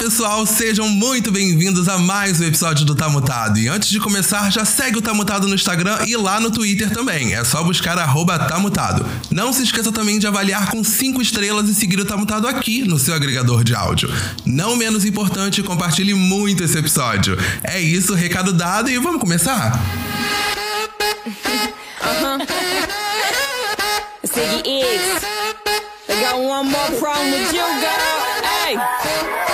pessoal, sejam muito bem-vindos a mais um episódio do Tá Mutado. E antes de começar, já segue o Tá Mutado no Instagram e lá no Twitter também. É só buscar arroba Tá. Não se esqueça também de avaliar com 5 estrelas e seguir o Tá Mutado aqui no seu agregador de áudio. Não menos importante, compartilhe muito esse episódio. É isso, recado dado e vamos começar? Ziggy X. I got one more problem with you, girl. Hey.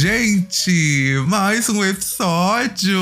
Gente, mais um episódio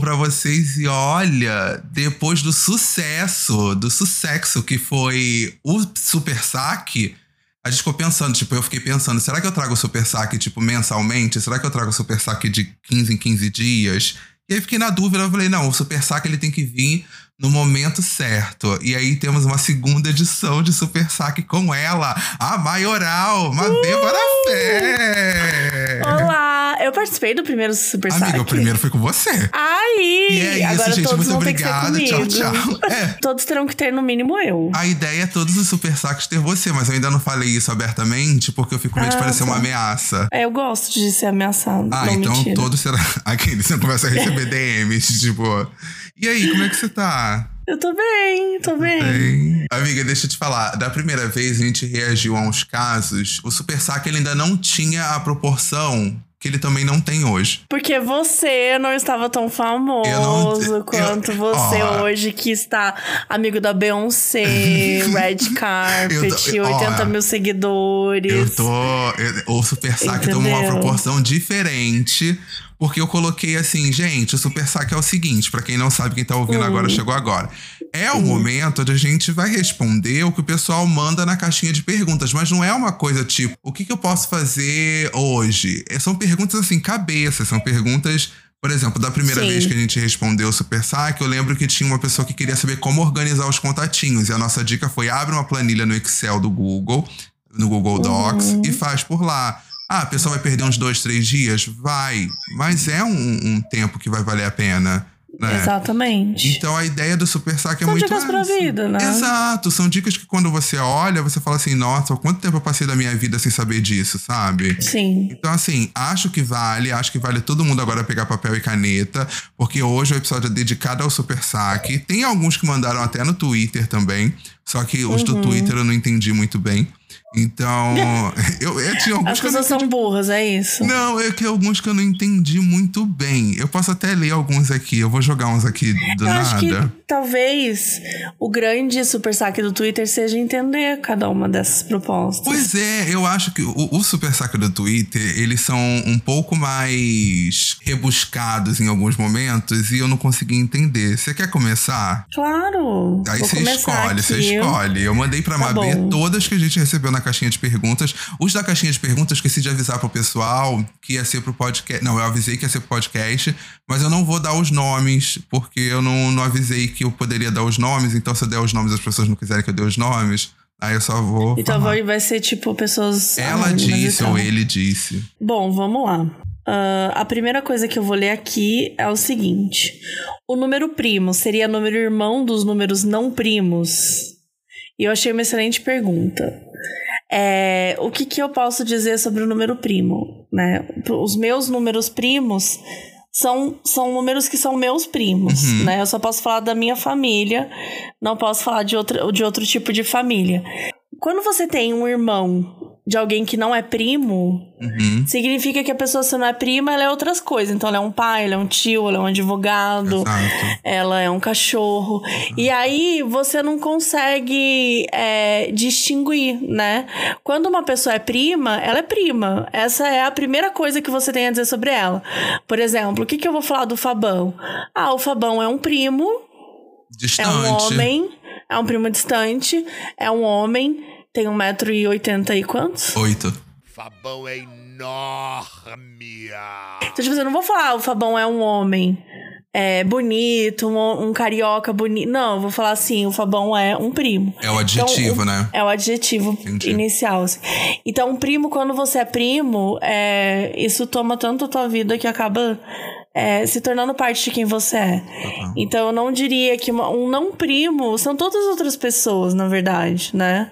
pra vocês e olha, depois do sucesso, do sucesso que foi o Super Saque, a gente ficou pensando, tipo, eu fiquei pensando, será que eu trago o Super Saque, tipo, mensalmente? Será que eu trago o Super Saque de 15 em 15 dias? E aí fiquei na dúvida, eu falei, não, o Super Saque ele tem que vir no momento certo. E aí temos uma segunda edição de Super Saque com ela, a Maioral, Madébora Fé! Olá! Eu participei do primeiro Super Amiga, Saque. o primeiro foi com você. Aí! E é isso, Agora gente. todos Muito vão ter que ser obrigado. Tchau, tchau. É. Todos terão que ter no mínimo eu. A ideia é todos os super saques ter você, mas eu ainda não falei isso abertamente porque eu fico com medo de Ah, parecer tá. uma ameaça. É, eu gosto de ser ameaçado. Ah, não, então mentira. todos será. Aquele, você começa a receber DMs, tipo. E aí, como é que você tá? Eu tô bem, tô bem. Bem. Amiga, deixa eu te falar. Da primeira vez a gente reagiu a uns casos. O super saque ele ainda não tinha a proporção que ele também não tem hoje. Porque você não estava tão famoso Eu não- eu- quanto você ó. hoje, que está amigo da Beyoncé, Red Carpet, Eu tô- ó, 80 mil seguidores. Eu tô. eu- o Super Saque tomou uma proporção diferente. Porque eu coloquei assim, gente, o Super Saque é o seguinte, pra quem não sabe, quem tá ouvindo Hum. agora chegou agora. É o momento onde a gente vai responder o que o pessoal manda na caixinha de perguntas, mas não é uma coisa tipo, o que, que eu posso fazer hoje? É, São perguntas assim, cabeça, são perguntas. Por exemplo, da primeira Sim. vez que a gente respondeu o Super Saque, eu lembro que tinha uma pessoa que queria saber como organizar os contatinhos. E a nossa dica foi: abre uma planilha no Excel do Google, no Google Docs, Uhum. e faz por lá. Ah, a pessoa vai perder uns dois, três dias? Vai. Mas é um, um tempo que vai valer a pena. Né? Exatamente. Então a ideia do Super Saque é São muito dicas pra vida, né? Exato, são dicas que quando você olha, você fala assim, nossa, quanto tempo eu passei da minha vida sem saber disso, sabe? Sim. Então, assim, acho que vale, acho que vale todo mundo agora pegar papel e caneta, porque hoje o episódio é dedicado ao Super Saque. Tem alguns que mandaram até no Twitter também, só que os Uhum. do Twitter eu não entendi muito bem. Então, eu, eu tinha alguns As pessoas são burras, é isso? não, é que alguns que eu não entendi muito bem. Eu posso até ler alguns aqui. Eu vou jogar uns aqui do Eu nada. acho que talvez o grande super saque do Twitter seja entender cada uma dessas propostas. Pois é, eu acho que o, o Super Saque do Twitter, eles são um pouco mais rebuscados em alguns momentos e eu não consegui entender. Você quer começar? Claro. Aí você escolhe, você escolhe. Eu mandei pra Tá Mabê todas que a gente recebeu na caixinha de perguntas. Os da caixinha de perguntas, esqueci de avisar pro pessoal que ia ser pro podcast. Não, eu avisei que ia ser pro podcast, mas eu não vou dar os nomes, porque eu não, não avisei que eu poderia dar os nomes. Então, se eu der os nomes as pessoas não quiserem que eu dê os nomes, aí eu só vou. Então falar. vai, vai ser tipo pessoas. Ela e disse ou ele disse. Bom, vamos lá. Ah, a primeira coisa que eu vou ler aqui é o seguinte: o número primo seria número irmão dos números não primos? E eu achei uma excelente pergunta. É, o que, que eu posso dizer sobre o número primo? Né? Os meus números primos são, são números que são meus primos. Uhum. Né? Eu só posso falar da minha família, não posso falar de, outra, de outro tipo de família. Quando você tem um irmão de alguém que não é primo, Uhum. significa que a pessoa, se não é prima, ela é outras coisas. Então, ela é um pai, ela é um tio, ela é um advogado, Exato. ela é um cachorro. E aí, você não consegue é, distinguir, né? Quando uma pessoa é prima, ela é prima. Essa é a primeira coisa que você tem a dizer sobre ela. Por exemplo, o que, que eu vou falar do Fabão? Ah, o Fabão é um primo, é Distante. um homem, é um primo distante, é um homem, tem 1,80m e oitenta e quantos? Oito. Fabão é enorme. enorme. Então, tipo, assim, eu não vou falar, o Fabão é um homem é, bonito, um, um carioca bonito. Não, eu vou falar assim, o Fabão é um primo. É o adjetivo, Então, né? É o adjetivo Entendi. inicial. assim. Então, um primo, quando você é primo, é, isso toma tanto a tua vida que acaba é, se tornando parte de quem você é. Então, eu não diria que uma- um não primo são todas outras pessoas, na verdade, né?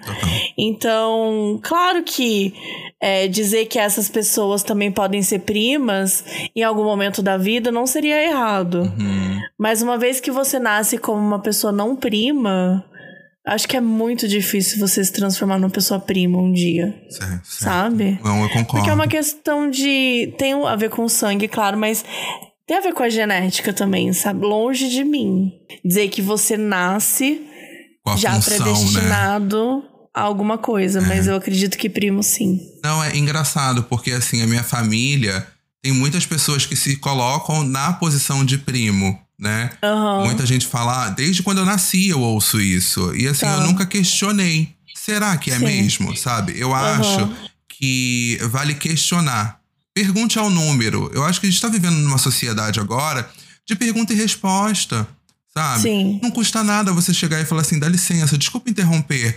Então, claro que é, dizer que essas pessoas também podem ser primas em algum momento da vida não seria errado. Hum, Mas uma vez que você nasce como uma pessoa não prima, acho que é muito difícil você se transformar numa pessoa prima um dia, certo, certo. sabe? Não, eu concordo. Porque é uma questão de. Tem a ver com o sangue, claro, mas tem a ver com a genética também, sabe? Longe de mim. Dizer que você nasce já função, né? predestinado a alguma coisa, mas eu acredito que primo sim. Não, é engraçado, porque assim, a minha família tem muitas pessoas que se colocam na posição de primo, né? Aham. Muita gente fala, ah, desde quando eu nasci eu ouço isso. E assim, Tá. eu nunca questionei. Será que é Sim. mesmo? Sabe? Eu Aham. acho que vale questionar. Pergunte ao número. Eu acho que a gente tá vivendo numa sociedade agora de pergunta e resposta. Sabe? Sim. Não custa nada você chegar e falar assim: dá licença, desculpa interromper.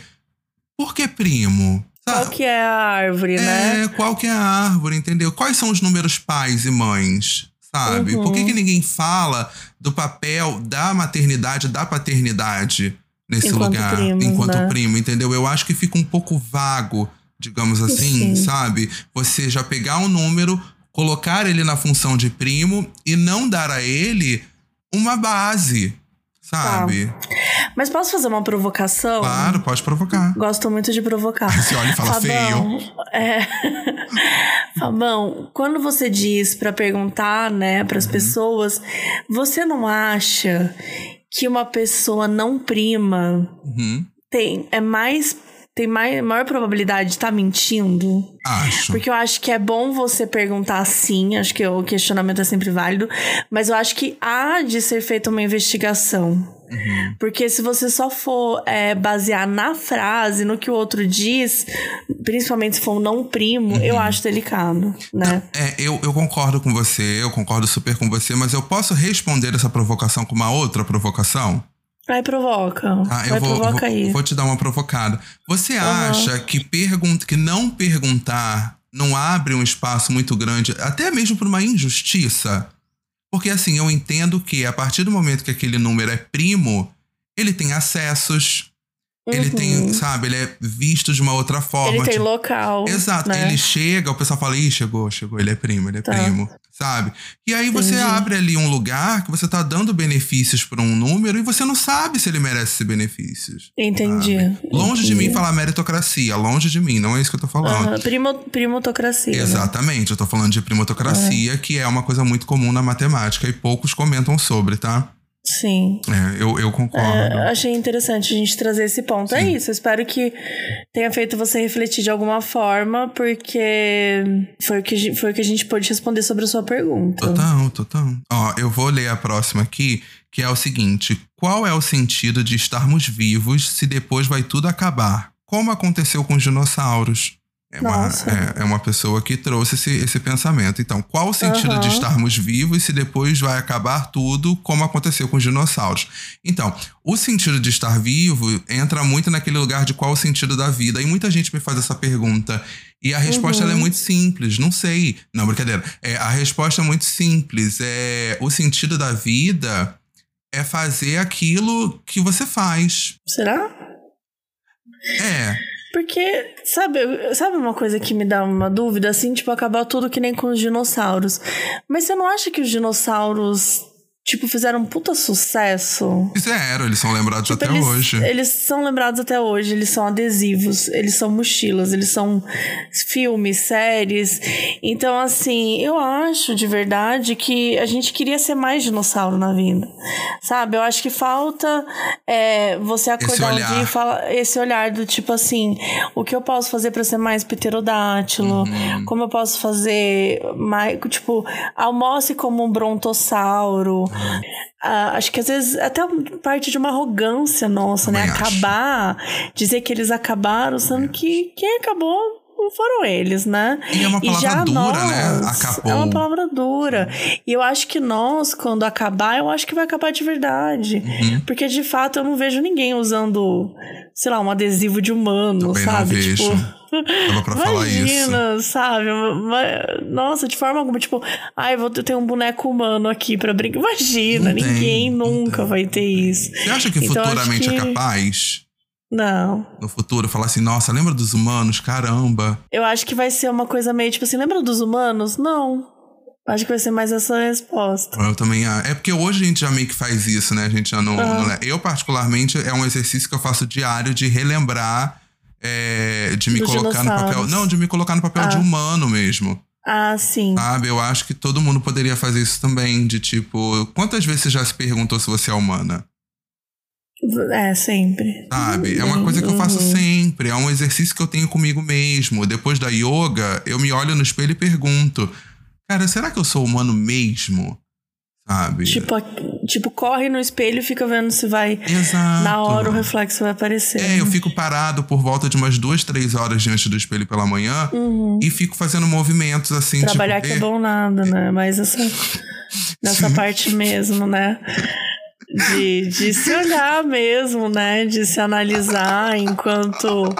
Por que primo? Qual que é a árvore, né? É, qual que é a árvore, entendeu? Quais são os números pais e mães, sabe? Uhum. Por que, que ninguém fala do papel da maternidade, da paternidade nesse Enquanto lugar? primos, enquanto né? primo, entendeu? Eu acho que fica um pouco vago, digamos assim, Sim. sabe? Você já pegar um número, colocar ele na função de primo e não dar a ele uma base, sabe? Mas posso fazer uma provocação? Claro, pode provocar. Gosto muito de provocar. Você olha e fala Fabão, É. Fabão, quando você diz pra perguntar, né, pras Uhum. pessoas, você não acha que uma pessoa não prima Uhum. tem é mais tem mais, maior probabilidade de estar mentindo? Acho. Porque eu acho que é bom você perguntar sim, acho que o questionamento é sempre válido, mas eu acho que há de ser feita uma investigação. Uhum. Porque se você só for é, basear na frase, no que o outro diz, principalmente se for um não primo, eu Uhum. acho delicado, né? É, eu, eu concordo com você, eu concordo super com você, mas eu posso responder essa provocação com uma outra provocação? Aí provoca. Tá, Vai, eu vou, provoca vou, aí. vou te dar uma provocada. Você acha que, pergun que não perguntar não abre um espaço muito grande, até mesmo para uma injustiça? Porque assim, eu entendo que a partir do momento que aquele número é primo, ele tem acessos, ele tem, sabe, ele é visto de uma outra forma. Uhum. Ele tem tipo- local. Exato, né? ele chega, o pessoal fala, ih, chegou, chegou, ele é primo, ele é Tá. primo, sabe? E aí você abre ali um lugar que você tá dando benefícios pra um número e você não sabe se ele merece esses benefícios. Entendi. Longe de entendi. mim falar meritocracia, longe de mim, não é isso que eu tô falando. Aham, primo, primotocracia. né? Exatamente, eu tô falando de primotocracia, que é uma coisa muito comum na matemática e poucos comentam sobre, tá? Sim. É, eu, eu concordo. É, achei interessante a gente trazer esse ponto. É isso, eu espero que tenha feito você refletir de alguma forma, porque foi o que, foi o que a gente pôde responder sobre a sua pergunta. Total, total. Ó, eu vou ler a próxima aqui, que é o seguinte: qual é o sentido de estarmos vivos se depois vai tudo acabar? Como aconteceu com os dinossauros? É uma, é, é uma pessoa que trouxe esse, esse pensamento. Então, qual o sentido de Aham. estarmos vivos se depois vai acabar tudo, como aconteceu com os dinossauros? Então, o sentido de estar vivo entra muito naquele lugar de qual o sentido da vida. E muita gente me faz essa pergunta. E a resposta ela é muito simples. Não sei. Não, brincadeira. É, a resposta é muito simples. É, o sentido da vida é fazer aquilo que você faz. Será? É. Porque, sabe, sabe uma coisa que me dá uma dúvida? Assim, tipo, acabar tudo que nem com os dinossauros. Mas você não acha que os dinossauros, tipo, fizeram um puta sucesso? Fizeram, eles são lembrados Tipo, até eles, hoje. Eles são lembrados até hoje, eles são adesivos, eles são mochilas, eles são filmes, séries. Então, assim, eu acho de verdade que a gente queria ser mais dinossauro na vida. Sabe? Eu acho que falta é, você acordar um dia e falar esse olhar do tipo assim: o que eu posso fazer pra ser mais pterodátilo? Uhum. Como eu posso fazer mais. Tipo, almoce como um brontossauro. Ah, acho que às vezes até parte de uma arrogância nossa, né? Também acho. Acabar, dizer que eles acabaram, sendo que quem acabou foram eles, né? E é uma palavra já dura, nós, né? Acabou. É uma palavra dura. E eu acho que nós, quando acabar, eu acho que vai acabar de verdade. Uhum. Porque de fato eu não vejo ninguém usando, sei lá, um adesivo de humano, Também não sabe? vejo. Tipo. Tava pra falar isso. Imagina, sabe? Nossa, de forma alguma, tipo, ai, vou ter um boneco humano aqui pra brincar. Imagina, Não ninguém não nunca tem. vai ter isso. Você acha que Então, futuramente que- é capaz? Não. No futuro, falar assim, nossa, lembra dos humanos? Caramba. Eu acho que vai ser uma coisa meio tipo assim, lembra dos humanos? Não. Acho que vai ser mais essa resposta. Eu também. É porque hoje a gente já meio que faz isso, né? A gente já não. Ah. não Eu, particularmente, é um exercício que eu faço diário de relembrar. é, de me Dos colocar no papel. Não, de me colocar no papel de Ah. humano mesmo. Ah, sim. Sabe? Eu acho que todo mundo poderia fazer isso também. De tipo, quantas vezes você já se perguntou se você é humana? É, sempre. Sabe? É uma coisa que eu faço Uhum. sempre. É um exercício que eu tenho comigo mesmo. Depois da yoga, eu me olho no espelho e pergunto: Cara, será que eu sou humano mesmo? Sabe? Tipo, tipo, corre no espelho e fica vendo se vai. Exato. Na hora o reflexo vai aparecer. É, eu fico parado por volta de umas duas, três horas diante do espelho pela manhã Uhum. e fico fazendo movimentos assim, Trabalhar tipo. que é bom nada, né? Mas essa, nessa parte mesmo, né? De, de se olhar mesmo, né? De se analisar enquanto,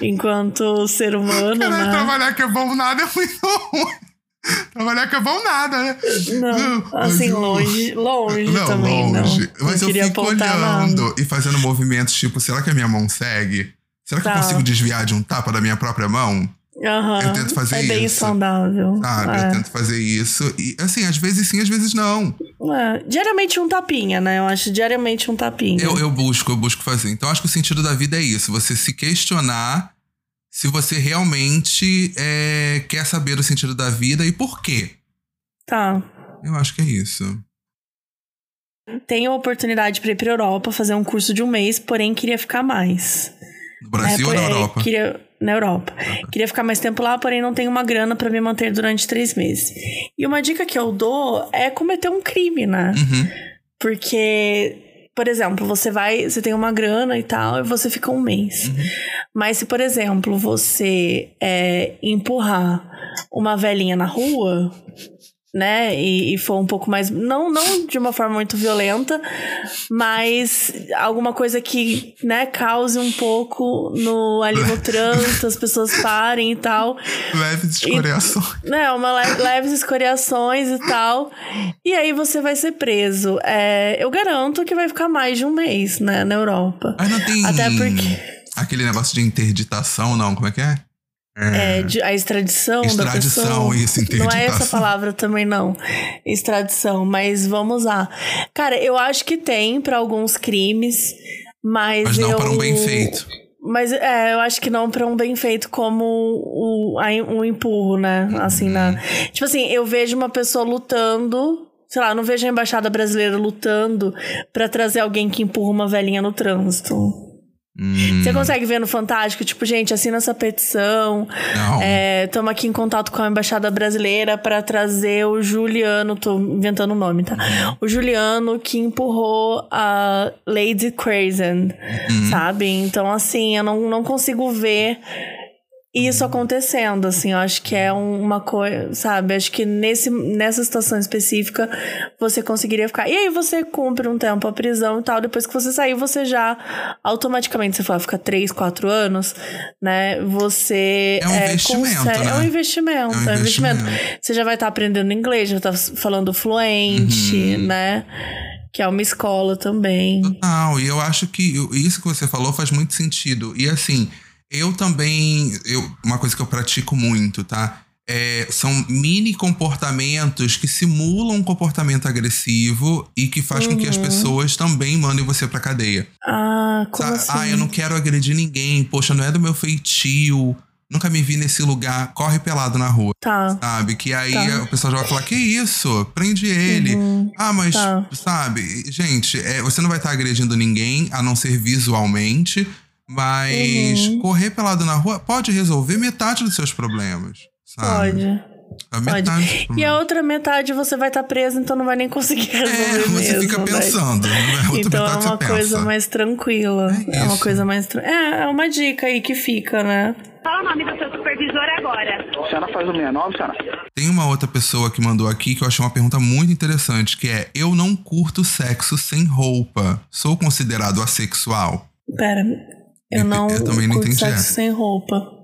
enquanto ser humano, Caralho, né? trabalhar que é bom nada é muito ruim. Trabalhar que é bom nada, né? Não, assim, eu- longe, longe Não, também, longe. não. Mas não eu fico olhando nada. e fazendo movimentos tipo, será que a minha mão segue? Será que Tá. eu consigo desviar de um tapa da minha própria mão? Aham, Eu tento fazer é bem isso. saudável. Sabe? é. Eu tento fazer isso. E assim, às vezes sim, às vezes não. É, diariamente um tapinha, né? Eu acho diariamente um tapinha. Eu, eu busco, eu busco fazer. Então, acho que o sentido da vida é isso: você se questionar se você realmente é, quer saber o sentido da vida e por quê. Tá. Eu acho que é isso. Tenho a oportunidade pra ir pra Europa fazer um curso de um mês, porém queria ficar mais. No Brasil ou É, na por- é, Europa? Queria, na Europa. Queria ficar mais tempo lá, porém não tenho uma grana pra me manter durante três meses. E uma dica que eu dou é cometer um crime, né? Uhum. Porque, por exemplo, você vai, você tem uma grana e tal, e você fica um mês. Mas se, por exemplo, você é, empurrar uma velhinha na rua, né, e, e for um pouco mais, não, não de uma forma muito violenta, mas alguma coisa que, né, cause um pouco no ali no trânsito, as pessoas parem e tal Leves escoriações. né, uma le- leves escoriações e tal. E aí você vai ser preso. É, eu garanto que vai ficar mais de um mês, né, na Europa. Aí não tem Até porque aquele negócio de interditação, não? Como é que é? É, de- a extradição, da Extradição, pessoa. isso, Não é essa palavra também, não. Extradição, mas vamos lá. Cara, eu acho que tem pra alguns crimes, mas. Mas não eu... para um bem feito. Mas é, eu acho que não pra um bem feito como o, um empurro, né? Assim, na. Uhum. Tipo assim, eu vejo uma pessoa lutando. Sei lá, não vejo a embaixada brasileira lutando pra trazer alguém que empurra uma velhinha no trânsito. Hum, Você consegue ver no Fantástico, tipo, gente, assina essa petição. Estamos aqui em contato com a Embaixada Brasileira para trazer o Juliano, tô inventando o nome, tá? O Juliano que empurrou a Lady Crazen, sabe? Então, assim, eu não, não consigo ver isso acontecendo, assim, eu acho que é um- uma coisa, sabe? Acho que nesse, nessa situação específica você conseguiria ficar. E aí você cumpre um tempo a prisão e tal, depois que você sair, você já automaticamente, você fala, fica 3, 4 anos, né? Você. É um investimento, consegue- né? É um investimento, É um é um investimento. investimento. Você já vai estar aprendendo inglês, já tá falando fluente, Uhum. né? Que é uma escola também. Total, e eu acho que isso que você falou faz muito sentido. E assim, eu também. Eu, uma coisa que eu pratico muito, tá? É, são mini comportamentos que simulam um comportamento agressivo e que faz com que as Uhum. pessoas também mandem você pra cadeia. Ah, como assim? Ah, eu não quero agredir ninguém, poxa, não é do meu feitio, nunca me vi nesse lugar, corre pelado na rua. Tá. Sabe? Que aí Tá. o pessoal já vai falar: que isso? Prende ele. Uhum. Ah, mas, Tá. sabe, gente, é, você não vai estar agredindo ninguém, a não ser visualmente, mas Uhum. correr pelado na rua pode resolver metade dos seus problemas. Sabe? Pode. A metade Pode. E a outra metade você vai estar preso, então não vai nem conseguir resolver É, você mesmo, fica né? pensando. né? Então é uma você coisa pensa. mais tranquila. É É, uma coisa mais. Tra... É, é uma dica aí que fica, né? Fala o nome do seu supervisor agora. A senhora faz o 69, senhora? Tem uma outra pessoa que mandou aqui que eu achei uma pergunta muito interessante, que é: Eu não curto sexo sem roupa. Sou considerado assexual? Pera, eu não eu também não curto entendi sexo sem roupa.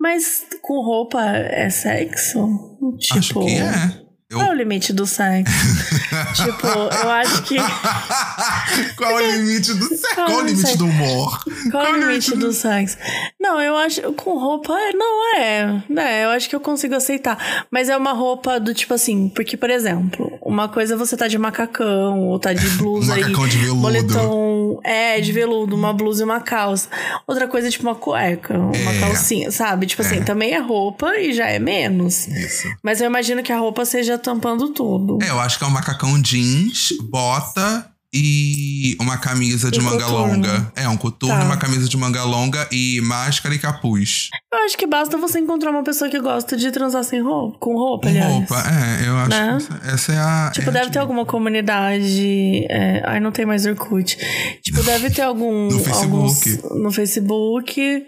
Mas com roupa é sexo? Tipo, Acho que é. Eu... qual é o limite do sexo? tipo, eu acho que. Qual é o limite do sexo? Qual é o é limite do humor? Qual é o limite do sexo? Não, eu acho. Com roupa, é- não é. Né, eu acho que eu consigo aceitar. Mas é uma roupa do tipo assim. Porque, por exemplo, uma coisa é você tá de macacão, ou tá de blusa aí. Macacão de veludo. Moletom. É, de veludo, uma blusa e uma calça. Outra coisa é tipo uma cueca, uma É. calcinha, sabe? Tipo assim, É. também é roupa e já é menos. Isso. Mas eu imagino que a roupa seja tampando tudo. É, eu acho que é um macacão jeans, bota e uma camisa de E manga coturno. longa. É, um coturno, Tá. uma camisa de manga longa e máscara e capuz. Eu acho que basta você encontrar uma pessoa que gosta de transar sem roupa, com roupa, Com aliás. roupa. É, eu acho Né? que essa, é a. Tipo, é a deve ter dica. alguma comunidade. É, ai, não tem mais Orkut. Tipo, deve ter algum. No Facebook. alguns- no Facebook.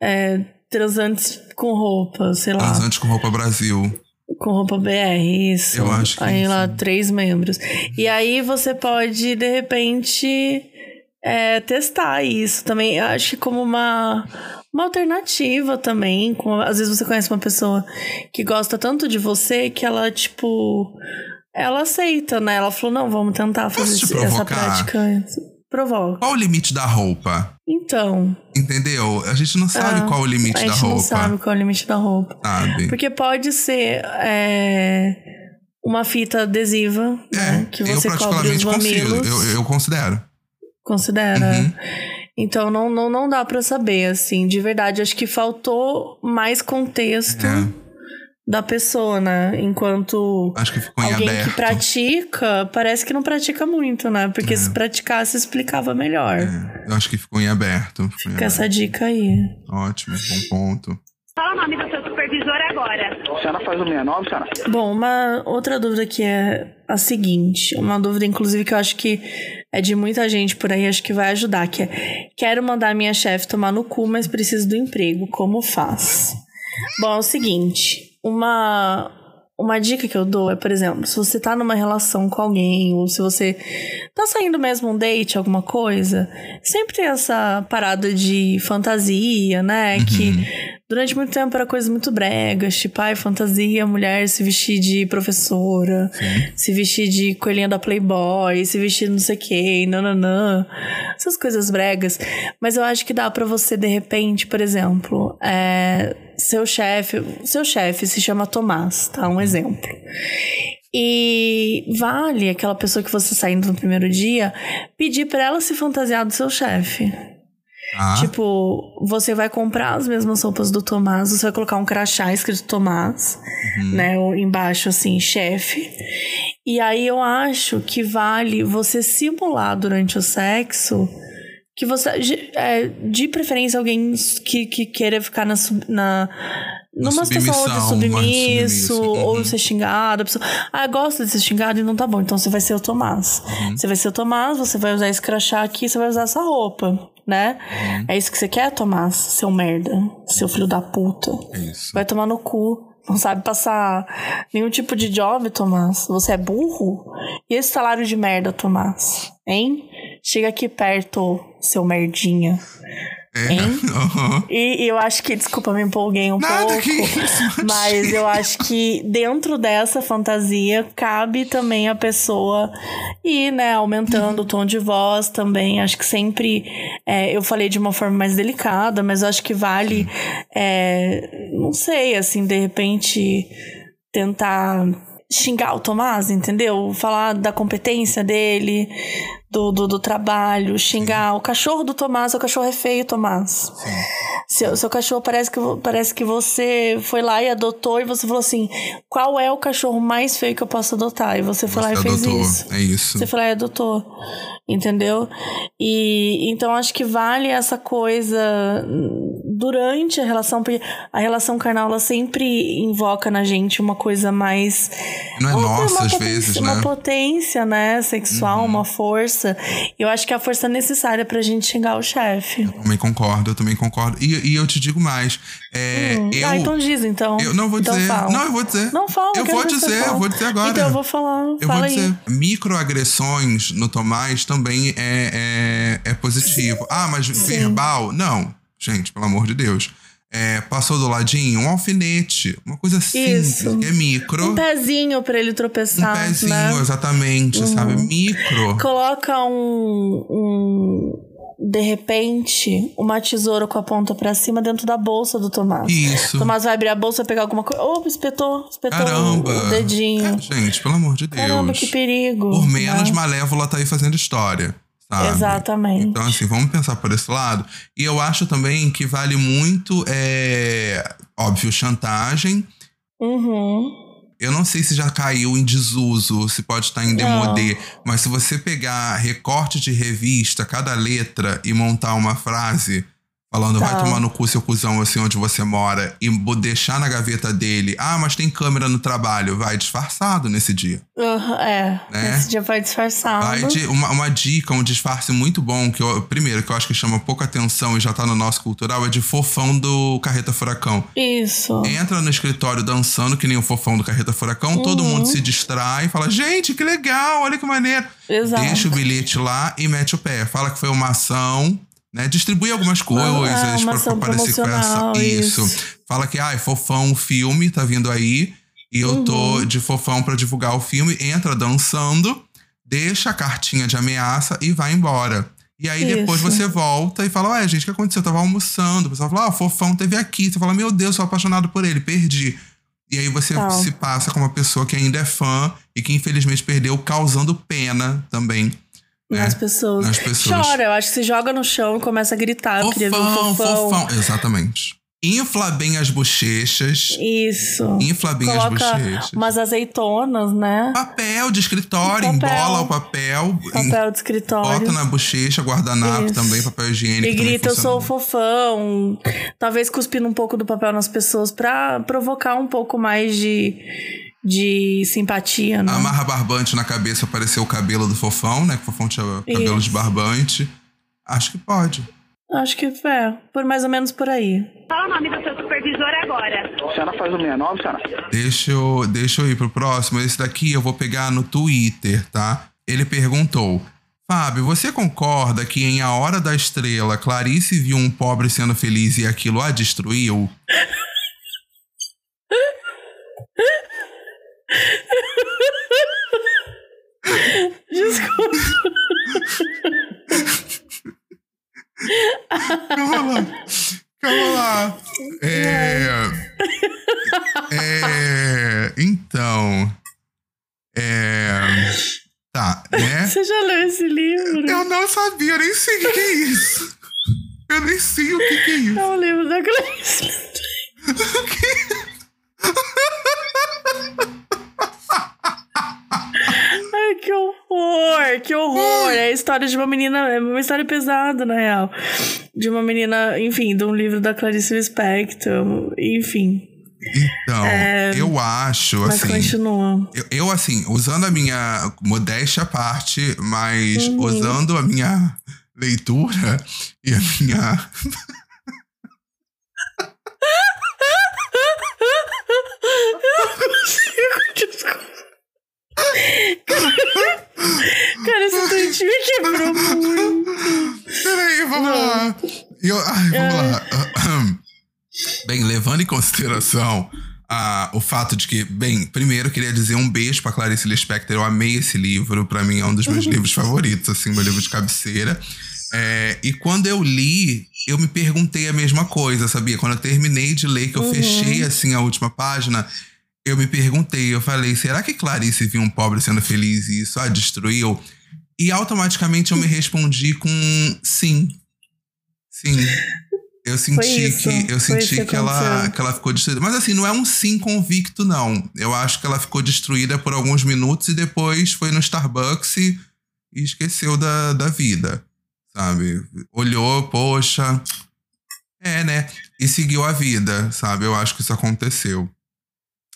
É, transantes com roupa, sei lá. Transante com roupa Brasil. Com roupa BR, isso. Eu acho que Aí isso. lá, três membros. E aí você pode, de repente, é, testar isso também. Eu acho que como uma, uma alternativa também. Com, às vezes você conhece uma pessoa que gosta tanto de você que ela, tipo. Ela aceita, né? Ela falou: não, vamos tentar fazer essa prática. Provoca. Qual o limite da roupa? Então. Entendeu? A gente não sabe ah, qual o limite a da gente roupa. não sabe qual é o limite da roupa. Sabe? Porque pode ser é, uma fita adesiva, né? Que É, eu você cobre os mamilos. Eu, eu considero. Considera. Uhum. Então não, não, não dá pra saber, assim, de verdade. Acho que faltou mais contexto É. da pessoa, né? Enquanto Acho que ficou em alguém aberto. que pratica, parece que não pratica muito, né? Porque se praticasse, explicava melhor. É, eu acho que ficou em aberto. Ficou em Fica essa aberto. dica aí. Ótimo, bom ponto. Fala o nome do seu supervisor agora. A senhora faz o 69, senhora? Bom, uma outra dúvida que é a seguinte, uma dúvida inclusive que eu acho que é de muita gente por aí, acho que vai ajudar, que é quero mandar minha chefe tomar no cu, mas preciso do emprego, como faz? Bom, é o seguinte, uma uma dica que eu dou é, por exemplo, se você tá numa relação com alguém, ou se você tá saindo mesmo um date, alguma coisa, sempre tem essa parada de fantasia, né? Que durante muito tempo era coisas muito bregas, tipo, ai, fantasia, mulher se vestir de professora, se vestir de coelhinha da Playboy, se vestir de não sei o que, nananã, essas coisas bregas. Mas eu acho que dá pra você, de repente, por exemplo, é, seu chefe, seu chefe se chama Tomás, tá? Um exemplo. E vale aquela pessoa que você saindo no primeiro dia pedir pra ela se fantasiar do seu chefe. Tá? Tipo, você vai comprar as mesmas roupas do Tomás, você vai colocar um crachá escrito Tomás, né? Ou embaixo, assim, chefe. E aí eu acho que vale você simular durante o sexo que você. de- é, de preferência, alguém que, que queira ficar na. na numa situação ou de submissão, mais de submisso, submisso, ou uhum. ser xingado. A pessoa, ah, gosta de ser xingado e não tá bom. Então você vai ser o Tomás. Uhum. Você vai ser o Tomás, você vai usar esse crachá aqui, você vai usar essa roupa, né? Uhum. É isso que você quer, Tomás? Seu merda. Seu filho da puta. Isso. Vai tomar no cu. Não sabe passar nenhum tipo de job, Tomás. Você é burro? E esse salário de merda, Tomás? Hein? Chega aqui perto, seu merdinha. É. Hein? Aham. E, e eu acho que, desculpa, me empolguei um Nada pouco. que isso, Mas eu acho que dentro dessa fantasia cabe também a pessoa ir, né, aumentando o tom de voz também. Acho que sempre é, eu falei de uma forma mais delicada, mas eu acho que vale, é, não sei, assim, de repente tentar xingar o Tomás, entendeu? Falar da competência dele, do, do, do trabalho, xingar o cachorro do Tomás, o cachorro é feio, Tomás. Seu, seu cachorro parece que, parece que você foi lá e adotou e você falou assim: qual é o cachorro mais feio que eu posso adotar? E você foi lá e Você fez adotou. isso. É isso. Você foi lá e adotou. Entendeu? E então acho que vale essa coisa durante a relação, porque a relação carnal ela sempre invoca na gente uma coisa mais Não é nossa, uma às vezes, Uma né? potência, né? Sexual, Uhum. uma força. E eu acho que é a força necessária pra gente xingar o chefe. Também concordo, eu também concordo. E, e eu te digo mais. É, Hum. eu, ah, então diz, então. eu não vou Então dizer. fala. Não, eu vou dizer. Não fala, Eu vou dizer, eu vou dizer agora. Então eu vou falar. Eu fala vou aí. dizer, microagressões no Tomás também é, é, é positivo. Ah, mas verbal? Não. Gente, pelo amor de Deus. É, passou do ladinho, um alfinete. Uma coisa simples, Isso. que é micro. Um pezinho pra ele Um tropeçar, pezinho, né? exatamente, sabe? Micro. Coloca um, um- De repente, uma tesoura com a ponta pra cima dentro da bolsa do Tomás. Isso. O Tomás vai abrir a bolsa, pegar alguma coisa. Opa, espetou, espetou Caramba. o dedinho. É, gente, pelo amor de Deus. Caramba, que perigo. Por menos, né? Malévola tá aí fazendo história. Sabe? Exatamente. Então, assim, vamos pensar por esse lado. E eu acho também que vale muito, é, óbvio, chantagem. Uhum. Eu não sei se já caiu em desuso, se pode estar em demodê, mas se você pegar recorte de revista, cada letra e montar uma frase falando Tá. vai tomar no cu seu cuzão assim onde você mora e deixar na gaveta dele, ah, mas tem câmera no trabalho, vai disfarçado nesse dia. Uhum, é, Né? esse dia vai disfarçado. Vai de- uma, uma dica, um disfarce muito bom, que eu, primeiro, que eu acho que chama pouca atenção e já tá no nosso cultural, é de fofão do Carreta Furacão. Isso. Entra no escritório dançando, que nem o fofão do Carreta Furacão, todo Uhum. mundo se distrai e fala: gente, que legal, olha que maneiro. Exato. Deixa o bilhete lá e mete o pé. Fala que foi uma ação, né? Distribui algumas coisas Ah, pra, ação pra parecer com essa. Isso. isso. Fala que, ai, fofão, o filme tá vindo aí. E eu Uhum. tô de fofão pra divulgar o filme. Entra dançando, deixa a cartinha de ameaça e vai embora. E aí depois Isso. você volta e fala: Ué, gente, o que aconteceu? Eu tava almoçando. O pessoal fala: Ah, o fofão teve aqui. Você fala: Meu Deus, sou apaixonado por ele, perdi. E aí você Tal. se passa como uma pessoa que ainda é fã e que infelizmente perdeu, causando pena também. Né? Nas pessoas. Nas pessoas. Chora, eu acho que se joga no chão e começa a gritar. Eu queria ver um fofão. Exatamente. Infla bem as bochechas. Isso. Infla bem as Coloca bochechas. umas azeitonas, né? Papel de escritório, Papel. embola o papel. Papel de escritório. Bota na bochecha, guardanapo Isso. também, papel higiênico. E grita, eu sou fofão. Talvez cuspindo um pouco do papel nas pessoas pra provocar um pouco mais de, de simpatia, né? Amarra barbante na cabeça, apareceu o cabelo do fofão, né? Que o fofão tinha cabelo de Isso. barbante. Acho que pode. Acho que é, por mais ou menos por aí. Fala o nome do seu supervisor agora. A senhora faz o 69, senhora? Deixa eu, deixa eu ir pro próximo. Esse daqui eu vou pegar no Twitter, tá? Ele perguntou: Fábio, você concorda que em A Hora da Estrela, Clarice viu um pobre sendo feliz e aquilo a destruiu? Calma lá. Calma lá. É. É. Então. É. Tá, né? Você já leu esse livro? Eu não sabia, eu nem sei o que que é isso. Eu nem sei o que que é isso. É um livro da Clarice. Ai, que horror, que horror. É a história de uma menina, é uma história pesada, na real. De uma menina, enfim, de um livro da Clarice Lispector, enfim. Então, eu acho, É, Mas assim. continua. Eu, eu, assim, usando a minha modéstia à parte, mas Uhum. usando a minha leitura e a minha. Desculpa. Cara, esse tweet me quebrou muito. Peraí, vamos lá. Eu, ai, vamos lá. Bem, levando em consideração ah, o fato de que, bem, primeiro eu queria dizer um beijo pra Clarice Lispector. Eu amei esse livro, pra mim é um dos meus livros favoritos, assim, meu livro de cabeceira. É, e quando eu li, eu me perguntei a mesma coisa, sabia? Quando eu terminei de ler, que eu fechei assim a última página, eu me perguntei, eu falei, será que Clarice viu um pobre sendo feliz e isso a destruiu? E automaticamente eu me respondi com sim. Sim. Eu senti isso, que eu senti que que ela, que ela ficou destruída. Mas assim, não é um sim convicto, não. Eu acho que ela ficou destruída por alguns minutos e depois foi no Starbucks e, e esqueceu da, da vida. Sabe? Olhou, poxa. É, né? E seguiu a vida, sabe? Eu acho que isso aconteceu.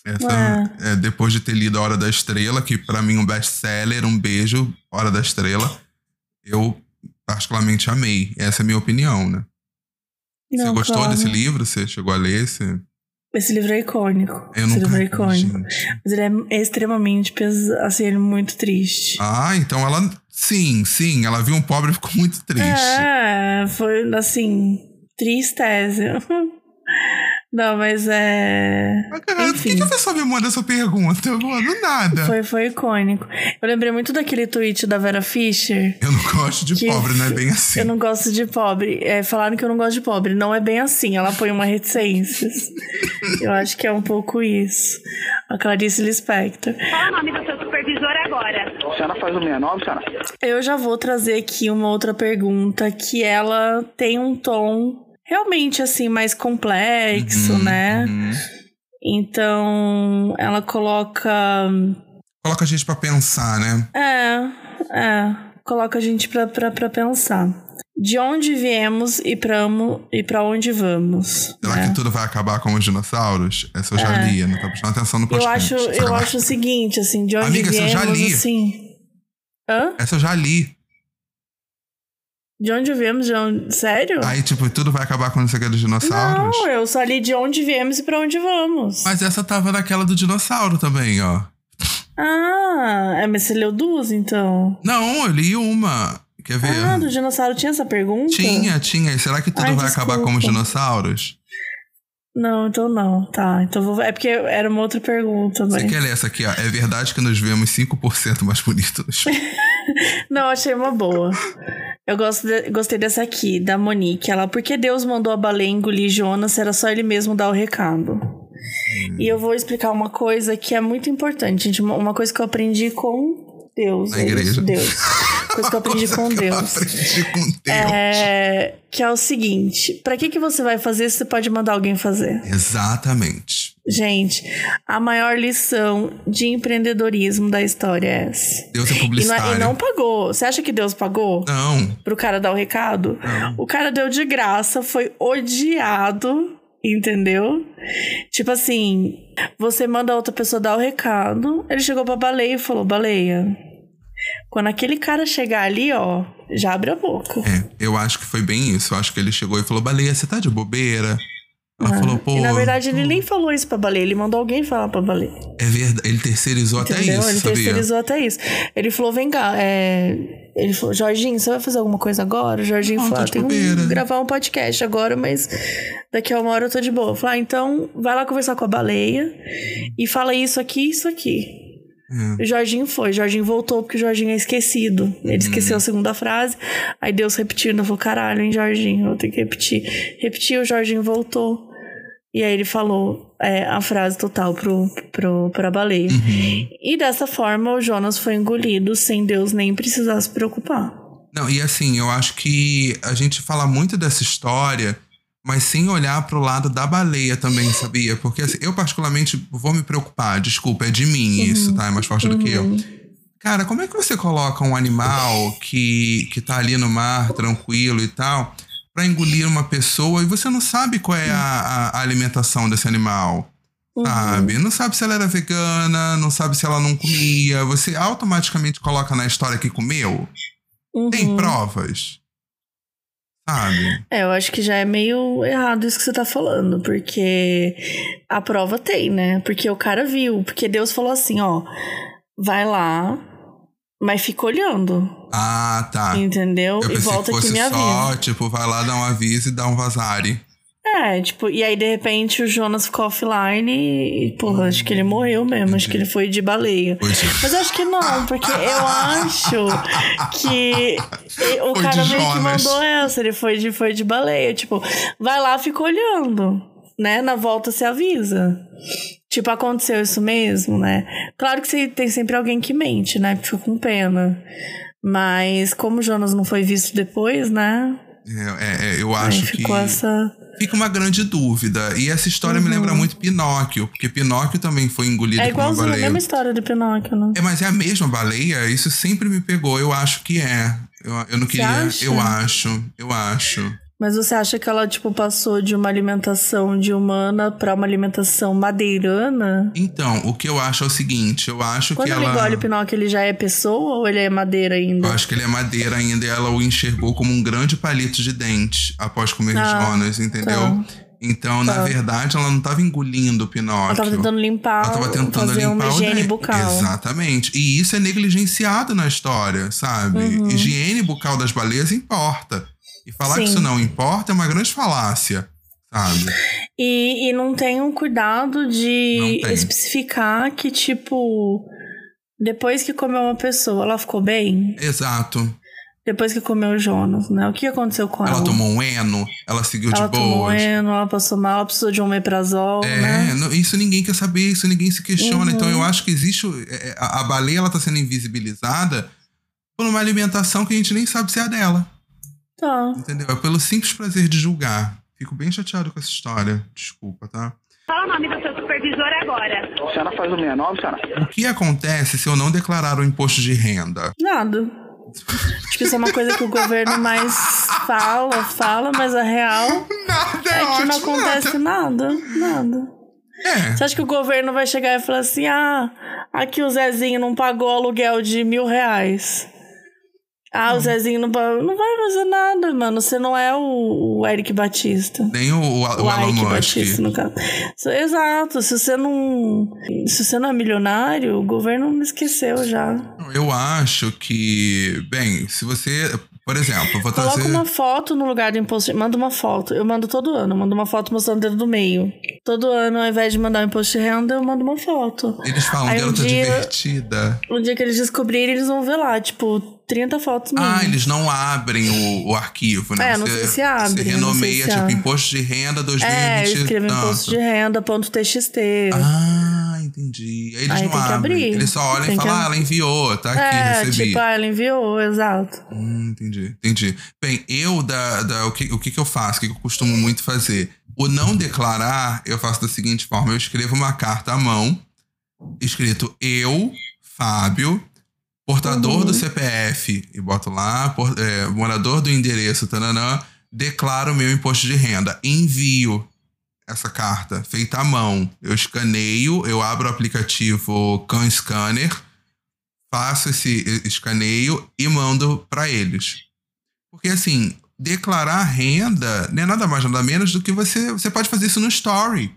Essa, é, depois de ter lido A Hora da Estrela, que pra mim é um best-seller, um beijo, Hora da Estrela, eu particularmente amei. Essa é a minha opinião, né? Você Não, gostou claro. desse livro? Você chegou a ler? Você... Esse livro é icônico. Eu Esse livro é icônico. gente. Mas ele é extremamente pesado, assim, ele é muito triste. Ah, então ela. Sim, sim, ela viu um pobre e ficou muito triste. É, foi assim, tristeza. Não, mas é. Mas, cara, por que, Enfim. que a pessoa me manda essa pergunta? Eu não do nada. Foi, foi icônico. Eu lembrei muito daquele tweet da Vera Fischer. Eu não gosto de que pobre, não é bem assim. Eu não gosto de pobre. É, falaram que eu não gosto de pobre. Não é bem assim. Ela põe uma reticência. eu acho que é um pouco isso. A Clarice Lispector. Qual é o nome do seu supervisor agora? A senhora faz o 69, senhora? Eu já vou trazer aqui uma outra pergunta que ela tem um tom realmente assim mais complexo, Uhum, né? uhum. Então ela coloca. Coloca a gente pra pensar, né? É, é. Coloca a gente pra pensar. De onde viemos e pra, amo- e pra onde vamos? Será né? que tudo vai acabar com os dinossauros? Essa eu já É. li, não tá prestando atenção no Eu podcast. acho, Só que eu acho o seguinte, assim, de onde Amiga, essa eu viemos, já li. assim. Hã? Essa eu já li. De onde viemos? De onde... Sério? Aí, tipo, tudo vai acabar com o que dos dinossauros? Não, eu só li de onde viemos e pra onde vamos. Mas essa tava naquela do dinossauro também, ó. Ah, é, mas você leu duas, então? Não, eu li uma. Quer ver? Ah, do dinossauro tinha essa pergunta? Tinha, tinha. E será que tudo Ai, vai acabar desculpa. como os dinossauros? Não, então não. Tá, então vou... É porque era uma outra pergunta, Você mas... quer ler essa aqui, ó? É verdade que nos vemos 5% mais bonitos. Não, achei uma boa. Eu gosto de- gostei dessa aqui, da Monique. Ela, por que Deus mandou a baleia engolir Jonas se era só ele mesmo dar o recado? E eu vou explicar uma coisa que é muito importante, gente. Uma coisa que eu aprendi com Deus. Na é igreja. isso, Deus. Coisa que eu aprendi com Eu Deus. aprendi com Deus. É, que é o seguinte: pra que, que você vai fazer se você pode mandar alguém fazer? Exatamente. Gente, a maior lição de empreendedorismo da história é essa. Deus é E não, publicitário. e não pagou. Você acha que Deus pagou? Não. pro cara dar o recado. O cara deu de graça, foi odiado, entendeu? Tipo assim, você manda outra pessoa dar o recado, ele chegou pra baleia e falou: baleia. Quando aquele cara chegar ali, ó, já abre a boca. É, eu acho que foi bem isso. Eu acho que ele chegou e falou: Baleia, você tá de bobeira? Ela falou, pô. Ah, e na verdade ele nem falou isso pra baleia, ele mandou alguém falar pra baleia. É verdade. Ele terceirizou até Entendeu? isso, ele sabia? terceirizou até isso. Ele falou: vem cá, é... ele falou: Jorginho, você vai fazer alguma coisa agora? O Jorginho Não, falou: de tem que gravar um podcast agora, mas daqui a uma hora eu tô de boa. Eu falei: ah, então vai lá conversar com a baleia e fala isso aqui isso aqui. É. O Jorginho foi, Jorginho voltou porque o Jorginho é esquecido. Uhum. Ele esqueceu a segunda frase, aí Deus repetindo, eu falei, caralho, hein, Jorginho, vou ter que repetir. Repetiu, o Jorginho voltou. E aí ele falou é, a frase total pro, pro, pra baleia. Uhum. E dessa forma o Jonas foi engolido sem Deus nem precisar se preocupar. Não, e assim, eu acho que a gente fala muito dessa história, mas sem olhar pro lado da baleia também, sabia? Porque assim, eu particularmente vou me preocupar, desculpa, é de mim isso, tá? É mais forte do que eu. Cara, como é que você coloca um animal que, que tá ali no mar, tranquilo e tal, pra engolir uma pessoa e você não sabe qual é a, a- alimentação desse animal? Sabe? Não sabe se ela era vegana, não sabe se ela não comia. Você automaticamente coloca na história que comeu? Tem Uhum. provas? Sabe? É, eu acho que já é meio errado isso que você tá falando, porque a prova tem, né? Porque o cara viu, porque Deus falou assim, ó, vai lá, mas fica olhando, Ah, tá. entendeu? Eu e volta que fosse me avisa. só, tipo, vai lá dar um aviso e dar um vazare. É, tipo, e aí de repente o Jonas ficou offline e, porra, acho que ele morreu mesmo, acho que ele foi de baleia. De- Mas eu acho que não, porque eu acho que o Foi cara meio que mandou essa, ele foi de, foi de baleia. Tipo, vai lá, fica olhando, né? Na volta se avisa. Tipo, aconteceu isso mesmo, né? Claro que tem sempre alguém que mente, né? Fica com pena. Mas como o Jonas não foi visto depois, né? É, é, eu Aí acho que ficou essa. Fica uma grande dúvida. E essa história me lembra muito Pinóquio, porque Pinóquio também foi engolido Uhum. É por uma igualzinho a baleia. mesma história do Pinóquio, né? É, mas é a mesma baleia? Isso sempre me pegou. Eu acho que é. Eu, eu não queria. acha? Eu acho, eu acho. Mas você acha que ela, tipo, passou de uma alimentação de humana pra uma alimentação madeirana? Então, o que eu acho é o seguinte: eu acho Quando que ele ela. engole o Pinóquio, ele já é pessoa ou ele é madeira ainda? Eu acho que ele é madeira ainda e ela o enxergou como um grande palito de dente após comer Ah, Jonas, entendeu? Então, na Tá. verdade, ela não tava engolindo o Pinóquio. Ela tava tentando limpar, Ela tava tentando fazer limpar uma o higiene dente. bucal. Exatamente. E isso é negligenciado na história, sabe? Uhum. Higiene bucal das baleias importa. E falar que Sim. isso não importa é uma grande falácia, sabe? E, e não tem um cuidado de especificar que, tipo, depois que comeu uma pessoa, ela ficou bem? Exato. Depois que comeu o Jonas, né? O que aconteceu com ela? Ela tomou um eno, ela seguiu Ela de tomou boas. eno, ela passou mal, ela precisou de um omeprazol, É, né? não- isso ninguém quer saber, isso ninguém se questiona. Uhum. Então eu acho que existe. é, é, A, a baleia ela tá sendo invisibilizada por uma alimentação que a gente nem sabe se é a dela. Tá. Entendeu? É pelo simples prazer de julgar. Fico bem chateado com essa história. Desculpa, tá? Fala o nome do seu supervisor agora. A senhora faz o 69, senhora? O que acontece se eu não declarar o imposto de renda? Nada. Acho que isso é uma coisa que o governo mais fala, fala, mas a real Nada, é que não ótimo, acontece nada. Nada. É. Você acha que o governo vai chegar e falar assim: ah, aqui o Zezinho não pagou aluguel de mil reais. Ah, o Zezinho não. Não vai fazer nada, mano. Você não é o, o Eric Batista. Nem o, o, o O Ike Musk. Batista, no caso. So- Exato. Se você não. Se você não é milionário, o governo não esqueceu já. Eu acho que, bem, se você, por exemplo, vou Coloca trazer. uma foto no lugar do imposto. de- Manda uma foto. Eu mando todo ano. Eu mando uma foto mostrando o dedo do meio. Todo ano, ao invés de mandar o imposto de renda, eu mando uma foto. Eles falam Aí um tá dia- divertida. No dia que eles descobrirem, eles vão ver lá, tipo, 30 fotos minhas. Ah, eles não abrem o, o arquivo, né? É, não sei se abre, Você renomeia, se tipo, abre. imposto de renda 2020. É, tanto. imposto de renda, ponto TXT. Ah, entendi. Aí eles Aí não tem que abrem. abrir. Eles só olham Tem e falam, ah, ela enviou, tá aqui, é, recebi. tipo, ah, ela enviou, exato. Hum, entendi, entendi. Bem, eu, da, da, o, que, o que que eu faço, o que eu costumo muito fazer? O não declarar, eu faço da seguinte forma: eu escrevo uma carta à mão, escrito eu, Fábio, portador Uhum. do CPF, e boto lá, por- é, morador do endereço, tananã, declaro meu imposto de renda. Envio essa carta feita à mão. Eu escaneio, eu abro o aplicativo Can Scanner, faço esse escaneio e mando para eles. Porque assim, declarar renda não é nada mais nada menos do que você você pode fazer isso no story.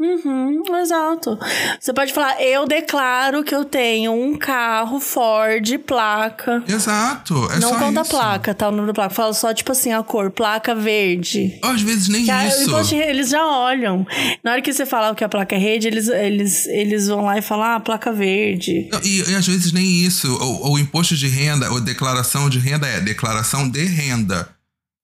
Uhum, exato. Você pode falar, eu declaro que eu tenho um carro Ford, placa. Exato, é não só conta a isso. placa, tá? O número da placa. Fala só, tipo assim, a cor, placa verde. Às vezes nem Que a- o isso. renda, eles já olham. Na hora que você fala que a placa é rede, eles, eles, eles vão lá e falam, ah, placa verde. Não, E, e às vezes nem isso. O, o imposto de renda, ou declaração de renda é declaração de renda.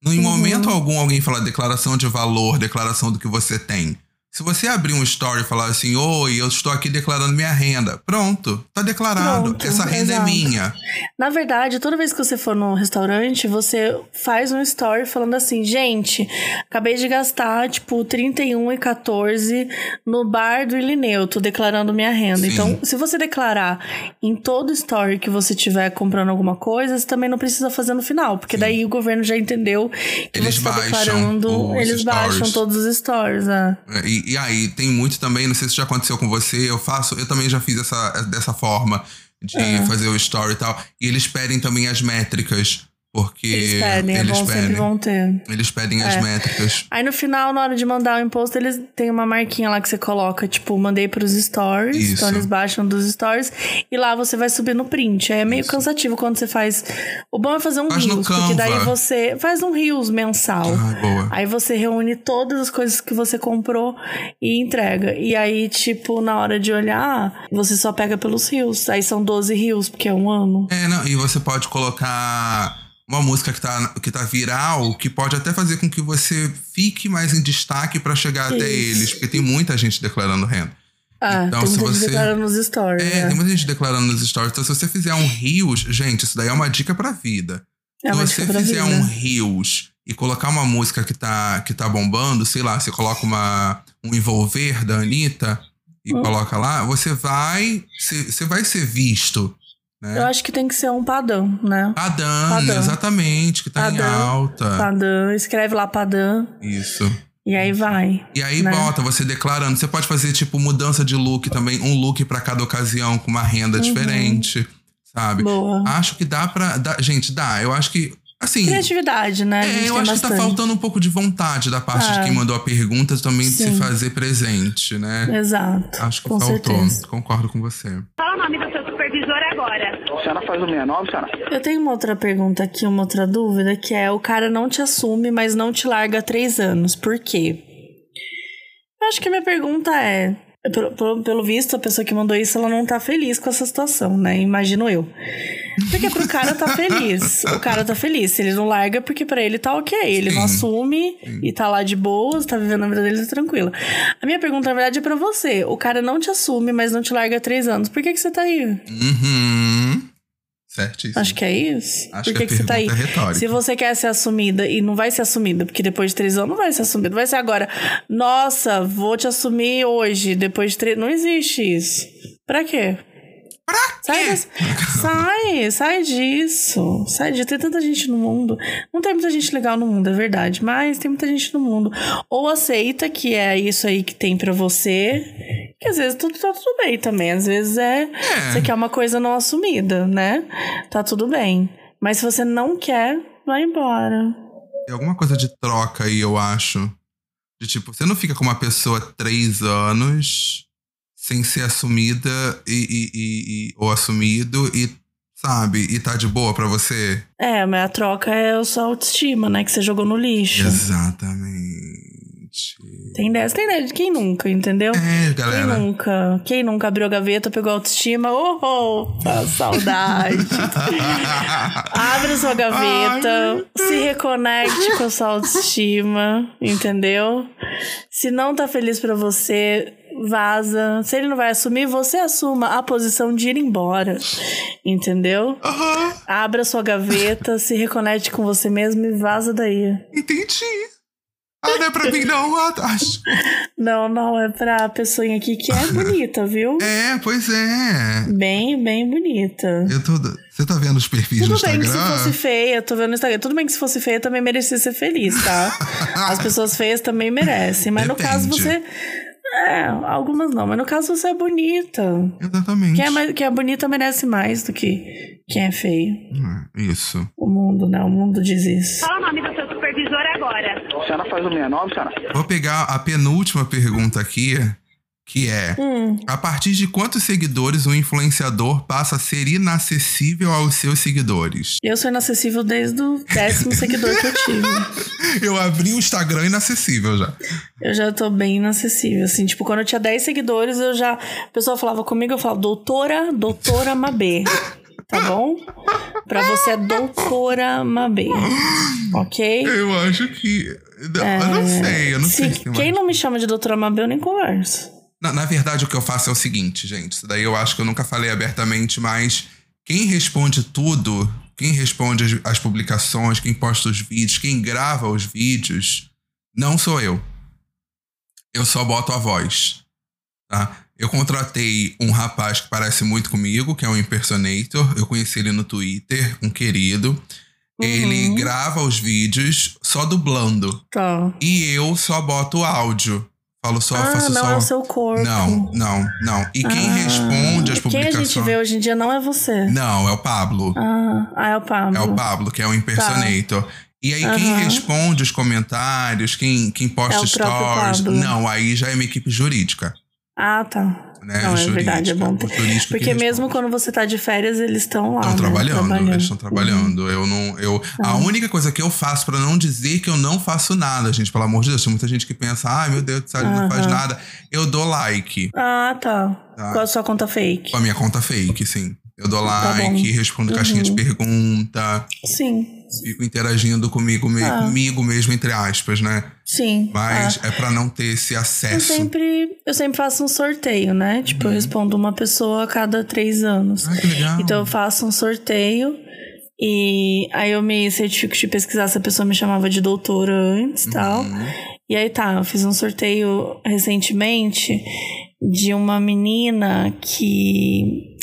No, Em Uhum. momento algum alguém fala declaração de valor, declaração do que você tem. Se você abrir um story e falar assim, oi, eu estou aqui declarando minha renda. Pronto, tá declarado. Pronto, Essa renda exato. é minha. Na verdade, toda vez que você for no restaurante, você faz um story falando assim, gente, acabei de gastar, tipo, 31 e 14 no bar do Ilineu, tô declarando minha renda. Sim. Então, se você declarar em todo story que você tiver comprando alguma coisa, você também não precisa fazer no final, porque daí o governo já entendeu que Eles você tá baixam declarando, eles baixam stories. todos os stories, né? E, e aí, tem muito também, não sei se já aconteceu com você, eu faço, eu também já fiz essa, dessa forma de É. fazer o story e tal. E eles pedem também as métricas, porque Eles pedem, é eles bom, sempre pedem. vão ter. Eles pedem as É. métricas. Aí no final, na hora de mandar o imposto, eles têm uma marquinha lá que você coloca, tipo, mandei pros stories. Isso. Então eles baixam dos stories. E lá você vai subir no print. Aí é meio cansativo quando você faz. O bom é fazer um Faz Reels, porque daí você faz um Reels mensal. Ah, boa. Aí você reúne todas as coisas que você comprou e entrega. E aí, tipo, na hora de olhar, você só pega pelos Reels. Aí são 12 Reels, porque é um ano. É, não, e você pode colocar uma música que tá, que tá viral, que pode até fazer com que você fique mais em destaque pra chegar até Isso. eles, porque tem muita gente declarando renda. Ah, Então, tem se muita gente você- declarando nos stories. É, né? tem muita gente declarando nos stories. Então, se você fizer um Reels, gente, isso daí é uma dica pra vida. É se você fizer vida. um Reels e colocar uma música que tá, que tá bombando, sei lá, você coloca uma, um envolver da Anitta e Hum. coloca lá, você vai, você vai ser visto né? Eu acho que tem que ser um padrão, né? Padã, Padã. exatamente, que tá em alta. Padrão, escreve lá padrão Isso. e aí vai. E aí né? bota você declarando. Você pode fazer, tipo, mudança de look também, um look pra cada ocasião, com uma renda diferente, sabe? Uhum. Boa. Acho que dá pra. dá- gente, dá. Eu acho que. Assim. Criatividade, né? É, eu acho que tá bastante. faltando um pouco de vontade da parte de Ah. quem mandou a pergunta também de se Sim. fazer presente, né? Exato. Acho que com faltou. certeza. Concordo com você. Fala o nome do seu supervisor agora. A senhora faz o 69, senhora? Eu tenho uma outra pergunta aqui, uma outra dúvida, que é: o cara não te assume, mas não te larga há três anos. Por quê? Eu acho que a minha pergunta é. Pelo, pelo, pelo visto, a pessoa que mandou isso, ela não tá feliz com essa situação, né? Imagino eu. Porque pro cara tá feliz. O cara tá feliz. Se ele não larga, é porque pra ele tá ok. Ele não assume e tá lá de boas, tá vivendo a vida dele tranquila. A minha pergunta, na verdade, é pra você. O cara não te assume, mas não te larga há três anos. Por que, que você tá aí? Uhum. Certíssimo. Acho que é isso. Acho Por que que, a que você tá aí? é. Se você quer ser assumida e não vai ser assumida, porque depois de três anos não vai ser assumida. Vai ser agora. Nossa, vou te assumir hoje, depois de três. Não existe isso. Pra quê? Pra Sai, sai, sai disso. Sai de ter tanta gente no mundo. Não tem muita gente legal no mundo, é verdade. Mas tem muita gente no mundo. Ou aceita que é isso aí que tem pra você. Que às vezes tudo tá tudo bem também. Às vezes é, É. Você quer uma coisa não assumida, né? Tá tudo bem. Mas se você não quer, vai embora. Tem alguma coisa de troca aí, eu acho. De tipo, você não fica com uma pessoa três anos sem ser assumida e, e- e- ou assumido e, sabe, e tá de boa pra você? É, mas a troca é a sua autoestima, né? Que você jogou no lixo. Exatamente. Tem dessa, tem dessa. Quem nunca, entendeu? É, Quem galera. nunca? Quem nunca abriu a gaveta, pegou a autoestima? Oh, oh tá saudade. Abre sua gaveta, se reconecte com a sua autoestima, entendeu? Se não tá feliz pra você, vaza. Se ele não vai assumir, você assuma a posição de ir embora, entendeu? Aham, Abra sua gaveta, se reconecte com você mesmo e vaza daí. entendi. Ah, não é pra mim, não. Ah, tá. acho- Não, não, é pra pessoinha aqui que é bonita, viu? É, pois é. Bem, bem bonita. Eu tô. Você tá vendo os perfis Tudo no bem que se Instagram? fosse feia, tô vendo no Instagram. Tudo bem que se fosse feia também merecia ser feliz, tá? As pessoas feias também merecem. Mas no Depende. caso você. É, algumas não, mas no caso você é bonita. Exatamente. Quem é, quem é bonita merece mais do que quem é feio. Ah, Isso. O mundo, né? O mundo diz isso. Fala o nome do seu supervisor agora. A senhora faz o 69, senhora? Vou pegar a penúltima pergunta aqui, que é: Hum, a partir de quantos seguidores um influenciador passa a ser inacessível aos seus seguidores? eu sou inacessível desde o décimo seguidor que eu tive. Eu abri o Instagram inacessível já. Eu já tô bem inacessível, assim, tipo, quando eu tinha 10 seguidores, eu já. A pessoa falava comigo, eu falava, doutora, doutora Mabê. Tá bom? Pra você é doutora Mabê. Ok? Eu acho que. Eu não sei, eu não Se- sei se quem não me chama de doutora Mabê, eu nem converso. Na, na verdade, o que eu faço é o seguinte, gente. Isso daí eu acho que eu nunca falei abertamente, mas quem responde tudo, quem responde as, as publicações, quem posta os vídeos, quem grava os vídeos, não sou eu. Eu só boto a voz. Tá? Eu contratei um rapaz que parece muito comigo, que é um impersonator. Eu conheci ele no Twitter, um querido. Ele Uhum. grava os vídeos só dublando. Tá. E eu só boto o áudio. Falo só, ah, faço não só. é o seu corpo. Não, não, não. E quem Ah, responde as Quem a publicações. gente vê hoje em dia não é você. Não, é o Pablo. Ah, ah, é o Pablo. É o Pablo, que é o impersonator. E aí, quem Aham. responde os comentários, quem, quem posta É stories. Não, aí já é uma equipe jurídica. Ah, tá. Né? Não, é verdade, é bom ter. Porque mesmo responde. quando você tá de férias, eles estão lá. Estão né? trabalhando, eles estão Uhum. trabalhando. Eu não. Eu, A única coisa que eu faço pra não dizer que eu não faço nada, gente, pelo amor de Deus, tem muita gente que pensa, ai meu Deus céu, ele não faz Aham. nada. Eu dou like. Ah, tá. Tá. Qual a sua conta fake? Com a minha conta fake, sim. Eu dou Tá bom. like, respondo caixinha de Uhum. pergunta, Sim, fico interagindo comigo, me- Ah. comigo mesmo, entre aspas, né? sim. Mas Ah, é pra não ter esse eu acesso. sempre, eu sempre faço um sorteio, né? Tipo, eu respondo uma pessoa a cada três anos. Ai, que legal. Então eu faço um sorteio e aí eu me certifico de pesquisar se a pessoa me chamava de doutora antes e tal. Uhum. E aí tá, eu fiz um sorteio recentemente de uma menina que.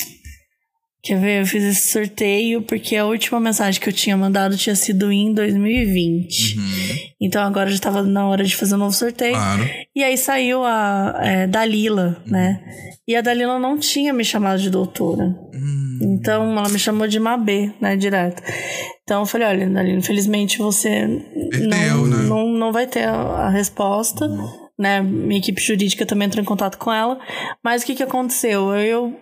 Quer ver? Eu fiz esse sorteio porque a última mensagem que eu tinha mandado tinha sido em 2020. Uhum. Então agora já tava na hora de fazer um novo sorteio. Claro. E aí saiu a é, Dalila, né? E a Dalila não tinha me chamado de doutora. Hum, Então ela me chamou de Mabê, né? Direto. Então eu falei: olha, Dalila, infelizmente você não, né? não, não vai ter a, a resposta. Né? Minha equipe jurídica também entrou em contato com ela. Mas o que, que aconteceu? Eu,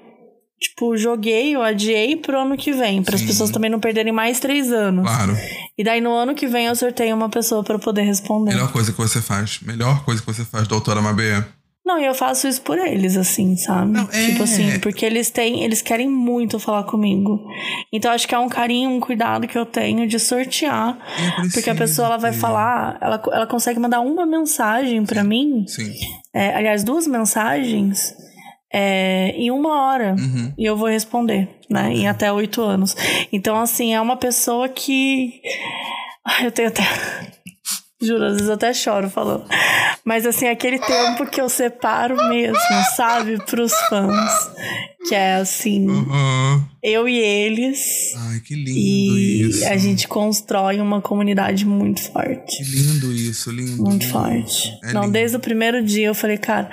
tipo, joguei, eu adiei pro ano que vem, para as pessoas também não perderem mais três anos. claro. E daí no ano que vem eu sorteio uma pessoa para poder responder. Melhor coisa que você faz. Melhor coisa que você faz, doutora Mabê. Não, e eu faço isso por eles, assim, sabe? Não, é. Tipo assim, porque eles têm, eles querem muito falar comigo. Então acho que é um carinho, um cuidado que eu tenho de sortear. Porque a pessoa ela vai falar, ela, ela consegue mandar uma mensagem pra mim, Sim. é, aliás, duas mensagens, é, em uma hora. Uhum. E eu vou responder, né? Em até oito anos. Então, assim, é uma pessoa que. Ai, eu tenho até. Juro, às vezes eu até choro falando. Mas, assim, aquele tempo que eu separo mesmo, sabe? Pros fãs. Que é assim, Uhum. Eu e eles. Ai, que lindo E isso. a gente constrói uma comunidade muito forte. Que lindo isso, lindo. Muito lindo. forte. É Não, lindo. desde o primeiro dia eu falei, cara,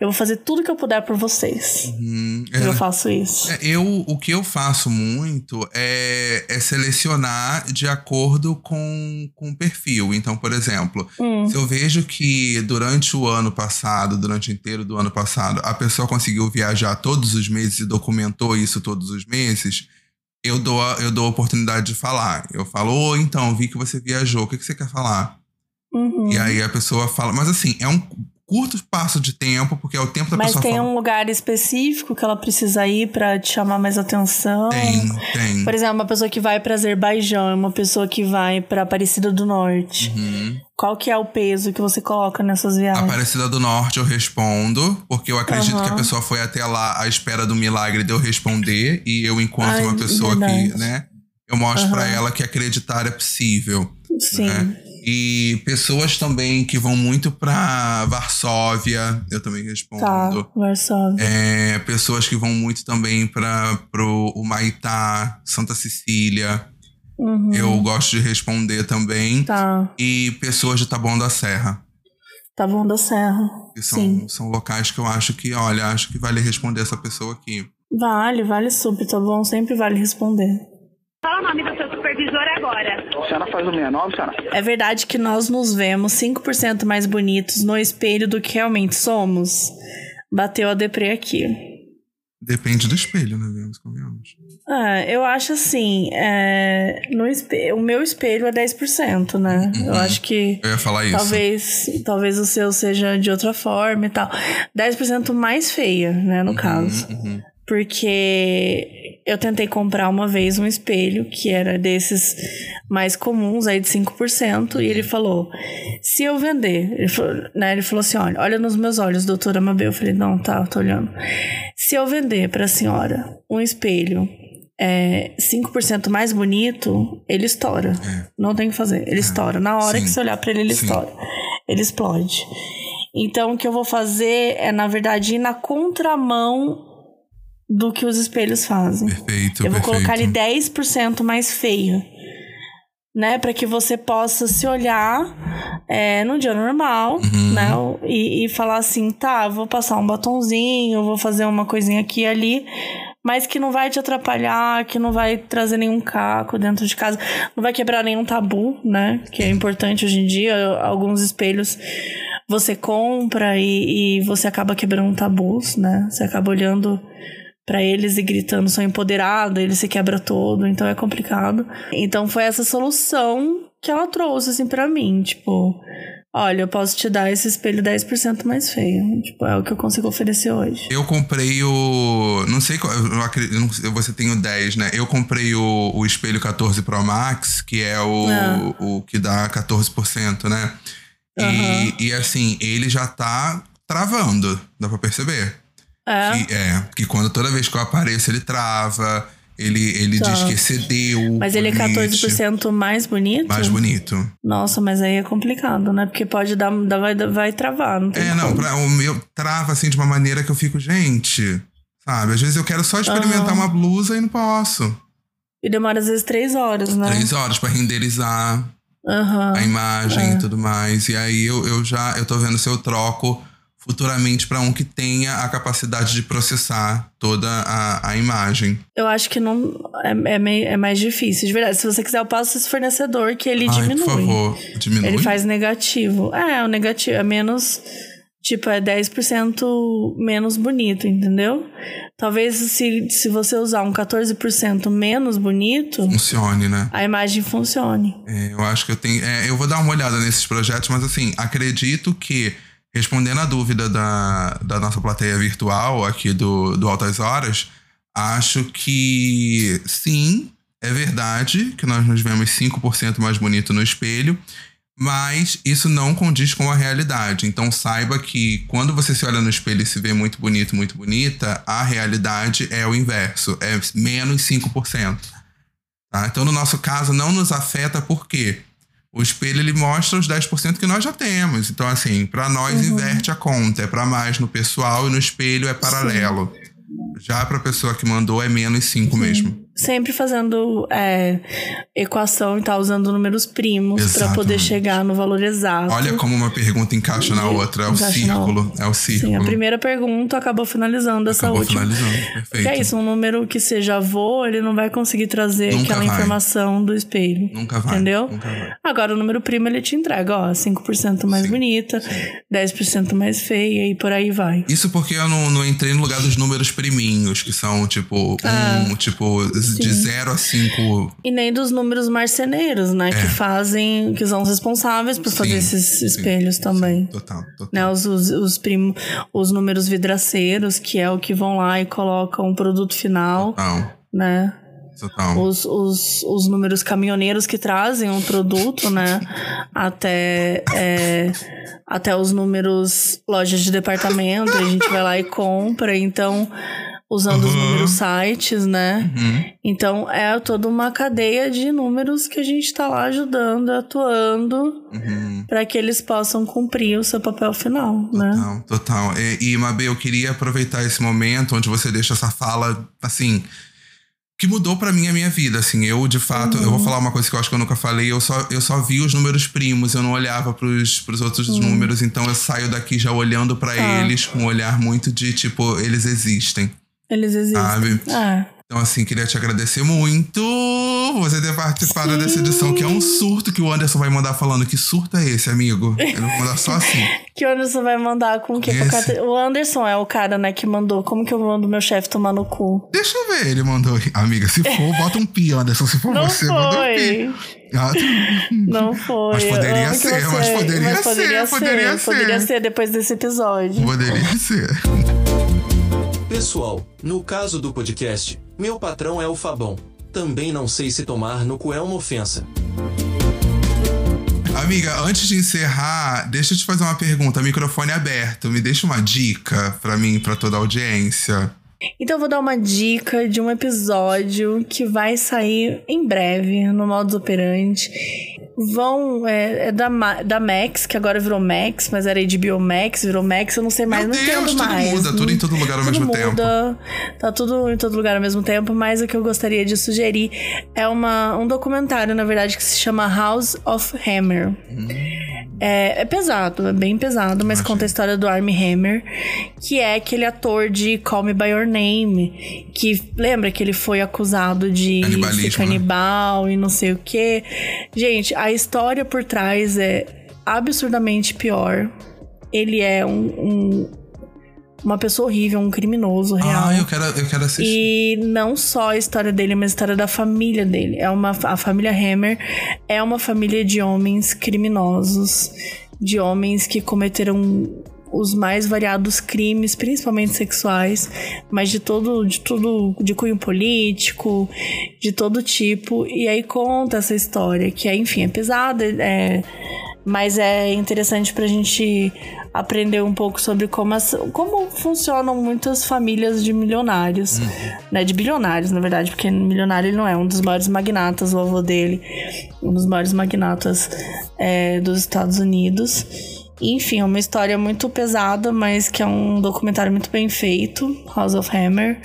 eu vou fazer tudo que eu puder por vocês. Uhum. E eu É, faço isso. É, Eu, o que eu faço muito é, é selecionar de acordo com, com o perfil. Então, por exemplo, Hum. se eu vejo que durante o ano passado, durante o inteiro do ano passado, a pessoa conseguiu viajar todos os meses e documentou isso todos os meses, eu dou a, eu dou a oportunidade de falar. Eu falo, ô, então, vi que você viajou, o que, que você quer falar? Uhum. E aí a pessoa fala, mas assim, é um curto espaço de tempo, porque é o tempo da Mas pessoa tem falar. um lugar específico que ela precisa ir pra te chamar mais atenção. Tem, tem. Por exemplo, uma pessoa que vai pra Azerbaijão, uma pessoa que vai pra Aparecida do Norte. Uhum. Qual que é o peso que você coloca nessas viagens? Aparecida do Norte eu respondo, porque eu acredito Aham. que a pessoa foi até lá à espera do milagre de eu responder, e eu, enquanto Ai, uma pessoa verdade. que, né, eu mostro pra Aham. ela que acreditar é possível. Sim. né? E pessoas também que vão muito pra Varsóvia, eu também respondo. Tá, Varsóvia. É, pessoas que vão muito também para pro Humaitá, Santa Cecília, Uhum. eu gosto de responder também. Tá, E pessoas de Taboão da Serra. tá bom da Serra. Que são, Sim. são locais que eu acho que, olha, acho que vale responder essa pessoa aqui. Vale, vale super, tá bom? Sempre vale responder. Fala o nome do seu supervisor agora. A senhora faz o 69, senhora? É verdade que nós nos vemos 5% mais bonitos no espelho do que realmente somos? Bateu a deprê aqui. Depende do espelho, né? Vemos, convenhamos. Ah, eu acho assim, é, no espe- o meu espelho é 10%, né? Eu acho que Eu ia falar isso. talvez, talvez o seu seja de outra forma e tal. 10% mais feia, né, no caso. Uhum. Porque eu tentei comprar uma vez um espelho que era desses mais comuns, aí de 5%, e ele falou: se eu vender, ele falou, né, ele falou assim: olha, olha nos meus olhos, doutora Mabel. Eu falei: não, tá, eu tô olhando. Se eu vender pra senhora um espelho é, 5% mais bonito, ele estoura. Não tem o que fazer, ele estoura. Na hora É. Sim. que você olhar pra ele, ele Sim. estoura. Ele explode. Então, o que eu vou fazer é, na verdade, ir na contramão do que os espelhos fazem. Perfeito, Eu vou perfeito. colocar ele 10% mais feio. Né? Pra que você possa se olhar é, no dia normal, Uhum. né? E, e falar assim, tá, vou passar um batonzinho, vou fazer uma coisinha aqui e ali, mas que não vai te atrapalhar, que não vai trazer nenhum caco dentro de casa, não vai quebrar nenhum tabu, né? Que é importante hoje em dia. Alguns espelhos você compra e, e você acaba quebrando tabus, né? Você acaba olhando pra eles e gritando sou empoderado, ele se quebra todo, então é complicado. Então foi essa solução que ela trouxe assim para mim, tipo, olha, eu posso te dar esse espelho 10% mais feio, tipo, é o que eu consigo oferecer hoje. Eu comprei o. Não sei qual. Eu acredito, você tem o 10, né? Eu comprei o, o espelho 14 Pro Max, que é o, Ah. o que dá 14%, né? E, Aham. e assim, ele já tá travando, dá pra perceber. É, Que, é, que quando toda vez que eu apareço, ele trava, ele, ele diz que excedeu. mas ele é limite. 14% mais bonito? Mais bonito. Nossa, mas aí é complicado, né? Porque pode dar, dar- vai, vai travar, não tem É, não, pra- o meu trava assim de uma maneira que eu fico, gente, Sabe? Às vezes eu quero só experimentar Aham. uma blusa e não posso. E demora às vezes três horas, né? Três horas pra renderizar Aham. a imagem é. e tudo mais. E aí eu, eu já eu tô vendo se eu troco futuramente pra um que tenha a capacidade de processar toda a, a imagem. Eu acho que não é, é, meio- é mais difícil. De verdade, se você quiser, eu passo esse fornecedor que ele Ai, diminui. por favor, diminui. Ele faz negativo. É, o negativo é menos. Tipo, é 10% menos bonito, entendeu? Talvez se, se você usar um 14% menos bonito, Funcione, né? a imagem funcione. É, eu acho que eu tenho. é, eu vou dar uma olhada nesses projetos, mas assim, acredito que, respondendo a dúvida da, da nossa plateia virtual aqui do, do Altas Horas, acho que sim, é verdade que nós nos vemos 5% mais bonito no espelho, mas isso não condiz com a realidade. Então saiba que quando você se olha no espelho e se vê muito bonito, muito bonita, a realidade é o inverso, é menos 5%. Tá? Então, no nosso caso, não nos afeta porque o espelho ele mostra os 10% que nós já temos. Então, assim, para nós inverte a conta, é para mais no pessoal e no espelho é paralelo. Já para a pessoa que mandou é menos 5 mesmo. Sempre fazendo é, equação e tal, usando números primos pra Exatamente. poder chegar no valor exato. Olha como uma pergunta encaixa na outra, é o círculo, é o Sim, a círculo. primeira pergunta acabou finalizando essa Acabou última. finalizando, Porque perfeito. é isso, um número que seja avô, ele não vai conseguir trazer Nunca aquela vai. informação do espelho. Nunca vai. Entendeu? Nunca vai. Agora o número primo ele te entrega, ó, 5% mais Sim, bonita, 10% mais feia e por aí vai. Isso porque eu não, não entrei no lugar dos números priminhos, que são tipo Ah, um, de 0 a 5. E nem dos números marceneiros, né? Que fazem, que são os responsáveis por fazer É. Sim, esses sim, espelhos também. Total, total. Né, os, os, os, primo, os números vidraceiros, que é o que vão lá e colocam o produto final, Total, né? total. os, os, os números caminhoneiros que trazem o produto, né? Até, é, até os números lojas de departamento, a gente vai lá e compra, então, usando os Uhum. números sites, né? Uhum. Então é toda uma cadeia de números que a gente tá lá ajudando, atuando, Uhum. para que eles possam cumprir o seu papel final, né? Total, total. E, e Mabê, eu queria aproveitar esse momento onde você deixa essa fala, assim, que mudou pra mim a minha vida, assim. Eu, de fato, eu vou Uhum. falar uma coisa que eu acho que eu nunca falei, eu só, eu só vi os números primos, eu não olhava pros, pros outros números, então eu saio daqui já olhando pra Uhum. Tá. eles com um olhar muito de, tipo, eles existem, Eles existem. sabe? É. Então, assim, queria te agradecer muito por você ter participado dessa edição, que é um surto que o Anderson vai mandar falando. Que surto é esse, amigo? Ele vai mandar só assim. Que o Anderson vai mandar com o quê? O Anderson é o cara, né, que mandou. Como que eu mando meu chefe tomar no cu? Deixa eu ver, ele mandou. Amiga, se for, bota um pi, Anderson. Se for Não você, manda um pi. foi. Ah, Não foi. Mas poderia amo que ser, mas poderia ser, poderia ser. Poderia ser depois desse episódio. Poderia ser. Pessoal, no caso do podcast, meu patrão é o Fabão. Também não sei se tomar no cu é uma ofensa. Amiga, antes de encerrar, deixa eu te fazer uma pergunta. Microfone aberto. Me deixa uma dica pra mim, pra toda a audiência. Então eu vou dar uma dica de um episódio que vai sair em breve no Modus Operandi. Vão, é, é da, da Max, que agora virou Max, mas era HBO Max, virou Max, eu não sei mais, Meu não Deus, entendo tudo mais. muda, tudo em todo lugar ao tudo mesmo tempo. muda, Tá tudo em todo lugar ao mesmo tempo, mas o que eu gostaria de sugerir é uma, um documentário, na verdade, que se chama House of Hammer. É, é pesado, é bem pesado, mas conta a história do Armie Hammer, que é aquele ator de Call Me By Your Name, que lembra que ele foi acusado de ser canibal e não sei o que. Gente, a história por trás é absurdamente pior. Ele é um, um- uma pessoa horrível, um criminoso real. Ah, eu quero, eu quero assistir. E não só a história dele, mas a história da família dele. É uma, a família Hammer é uma família de homens criminosos, de homens que cometeram os mais variados crimes, principalmente sexuais, mas de todo, de tudo, de cunho político, de todo tipo. E aí conta essa história, que é, enfim, é pesada, é, mas é interessante pra gente aprender um pouco sobre como, as, como funcionam muitas famílias de milionários, né? De bilionários, na verdade, porque milionário ele não é um dos maiores magnatas, o avô dele, um dos maiores magnatas é, dos Estados Unidos. Enfim, é uma história muito pesada, mas que é um documentário muito bem feito House of Hammer.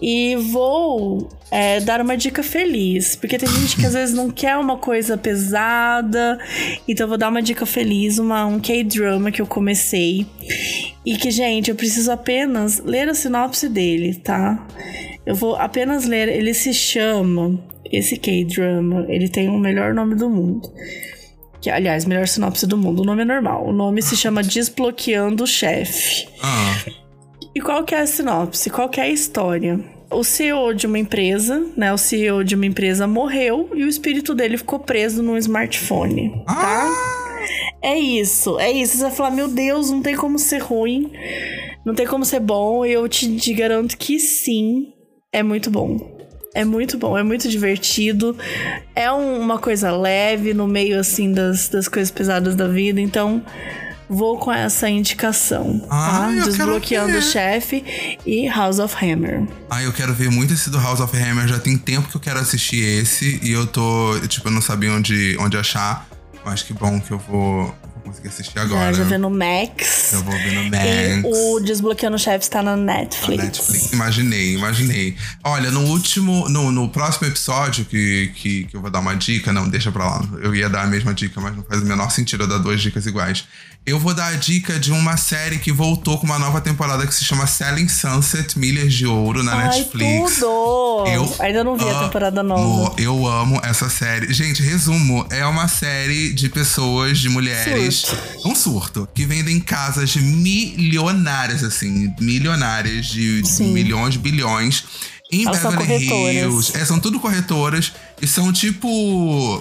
E vou é, dar uma dica feliz, porque tem gente que às vezes não quer uma coisa pesada, então vou dar uma dica feliz, uma, um K-drama que eu comecei. E que, gente, eu preciso apenas ler a sinopse dele, tá? Eu vou apenas ler, ele se chama, esse K-drama, ele tem o melhor nome do mundo. Que, aliás, melhor sinopse do mundo, o nome é normal. O nome se chama Desbloqueando o Chefe. Ah, E qual que é a sinopse? Qual que é a história? O CEO de uma empresa, né? O CEO de uma empresa morreu e o espírito dele ficou preso num smartphone, tá? É isso, é isso. Você vai falar, meu Deus, não tem como ser ruim, não tem como ser bom. E eu te, te garanto que sim, é muito bom. É muito bom, é muito divertido. É um- uma coisa leve no meio, assim, das, das coisas pesadas da vida. Então, vou com essa indicação. Ah, tá? eu quero Desbloqueando o chefe e House of Hammer. Ah, eu quero ver muito esse do House of Hammer. Já tem tempo que eu quero assistir esse. E eu tô, tipo, eu não sabia onde, onde achar. Acho que bom que eu vou, vou conseguir assistir agora. Já, já vê no Max. Eu vou ver no E Max. o Desbloqueando o Chefe está na Na Netflix. Netflix. Imaginei, imaginei. Olha, no último, no, no próximo episódio que, que, que eu vou dar uma dica, não, deixa pra lá. Eu ia dar a mesma dica, mas não faz o menor sentido eu dar duas dicas iguais. Eu vou dar a dica de uma série que voltou com uma nova temporada que se chama Selling Sunset Milhas de Ouro na Ai, Netflix. tudo! Eu Ainda não vi a temporada nova. Eu amo essa série. Gente, resumo: é uma série de pessoas, de mulheres. Um surto. Que vendem casas milionárias, assim. Milionárias, de Sim. milhões, bilhões. Em Elas são Beverly corretoras. Hills. É, são tudo corretoras. E são tipo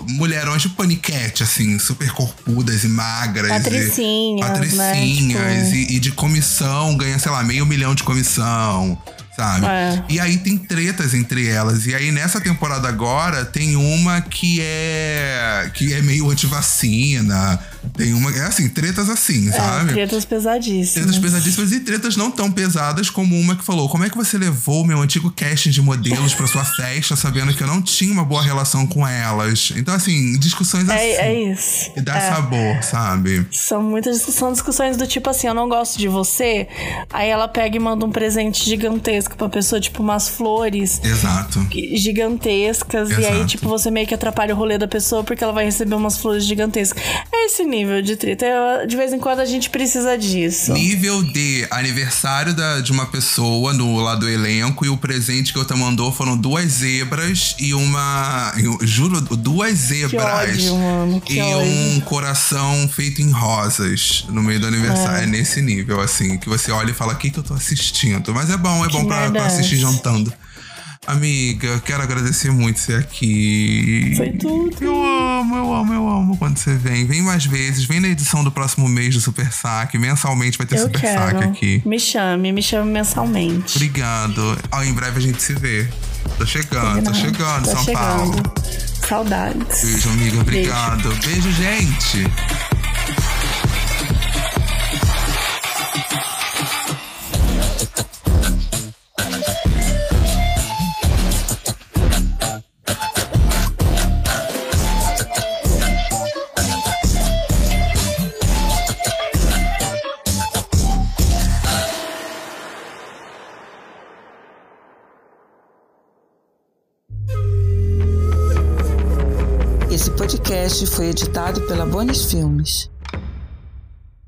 mulherões de paniquete, assim, super corpudas e magras. Patricinhas, e, patricinhas né? Tipo- e, e de comissão ganha, sei lá, meio milhão de comissão. Sabe? É. E aí tem tretas entre elas. E aí nessa temporada agora tem uma que é que é meio antivacina. Tem uma é assim, tretas assim, É, sabe? tretas pesadíssimas. Tretas pesadíssimas e tretas não tão pesadas como uma que falou: Como é que você levou o meu antigo casting de modelos pra sua festa, sabendo que eu não tinha uma boa relação com elas? Então, assim, discussões assim. É, é isso. Que dá É. sabor, sabe? São muitas são discussões do tipo assim, eu não gosto de você. Aí ela pega e manda um presente gigantesco pra pessoa, tipo umas flores Exato. gigantescas. E aí, Exato. tipo, você meio que atrapalha o rolê da pessoa porque ela vai receber umas flores gigantescas. É esse nível de treta. Eu- De vez em quando a gente precisa disso. Nível de aniversário da, de uma pessoa no lado do elenco e o presente que outra mandou foram duas zebras e uma. eu juro, duas zebras. ódio, mano, que e ódio. um coração feito em rosas no meio do aniversário. É. nesse nível, assim, que você olha e fala: o que, que eu tô assistindo? Mas é bom, é bom pra, pra é assistir jantando. Amiga, quero agradecer muito você aqui. Foi tudo. Eu amo, eu amo, eu amo quando você vem. Vem mais vezes, vem na edição do próximo mês do Super Saque. Mensalmente vai ter Eu Super quero. Saque aqui. Me chame, me chame mensalmente. Obrigado. Ó, em breve a gente se vê. Tô chegando, tô chegando, Tô São chegando. Paulo. Saudades. Beijo, amiga. Obrigado. Beijo, gente. Podcast foi editado pela Bonis Filmes.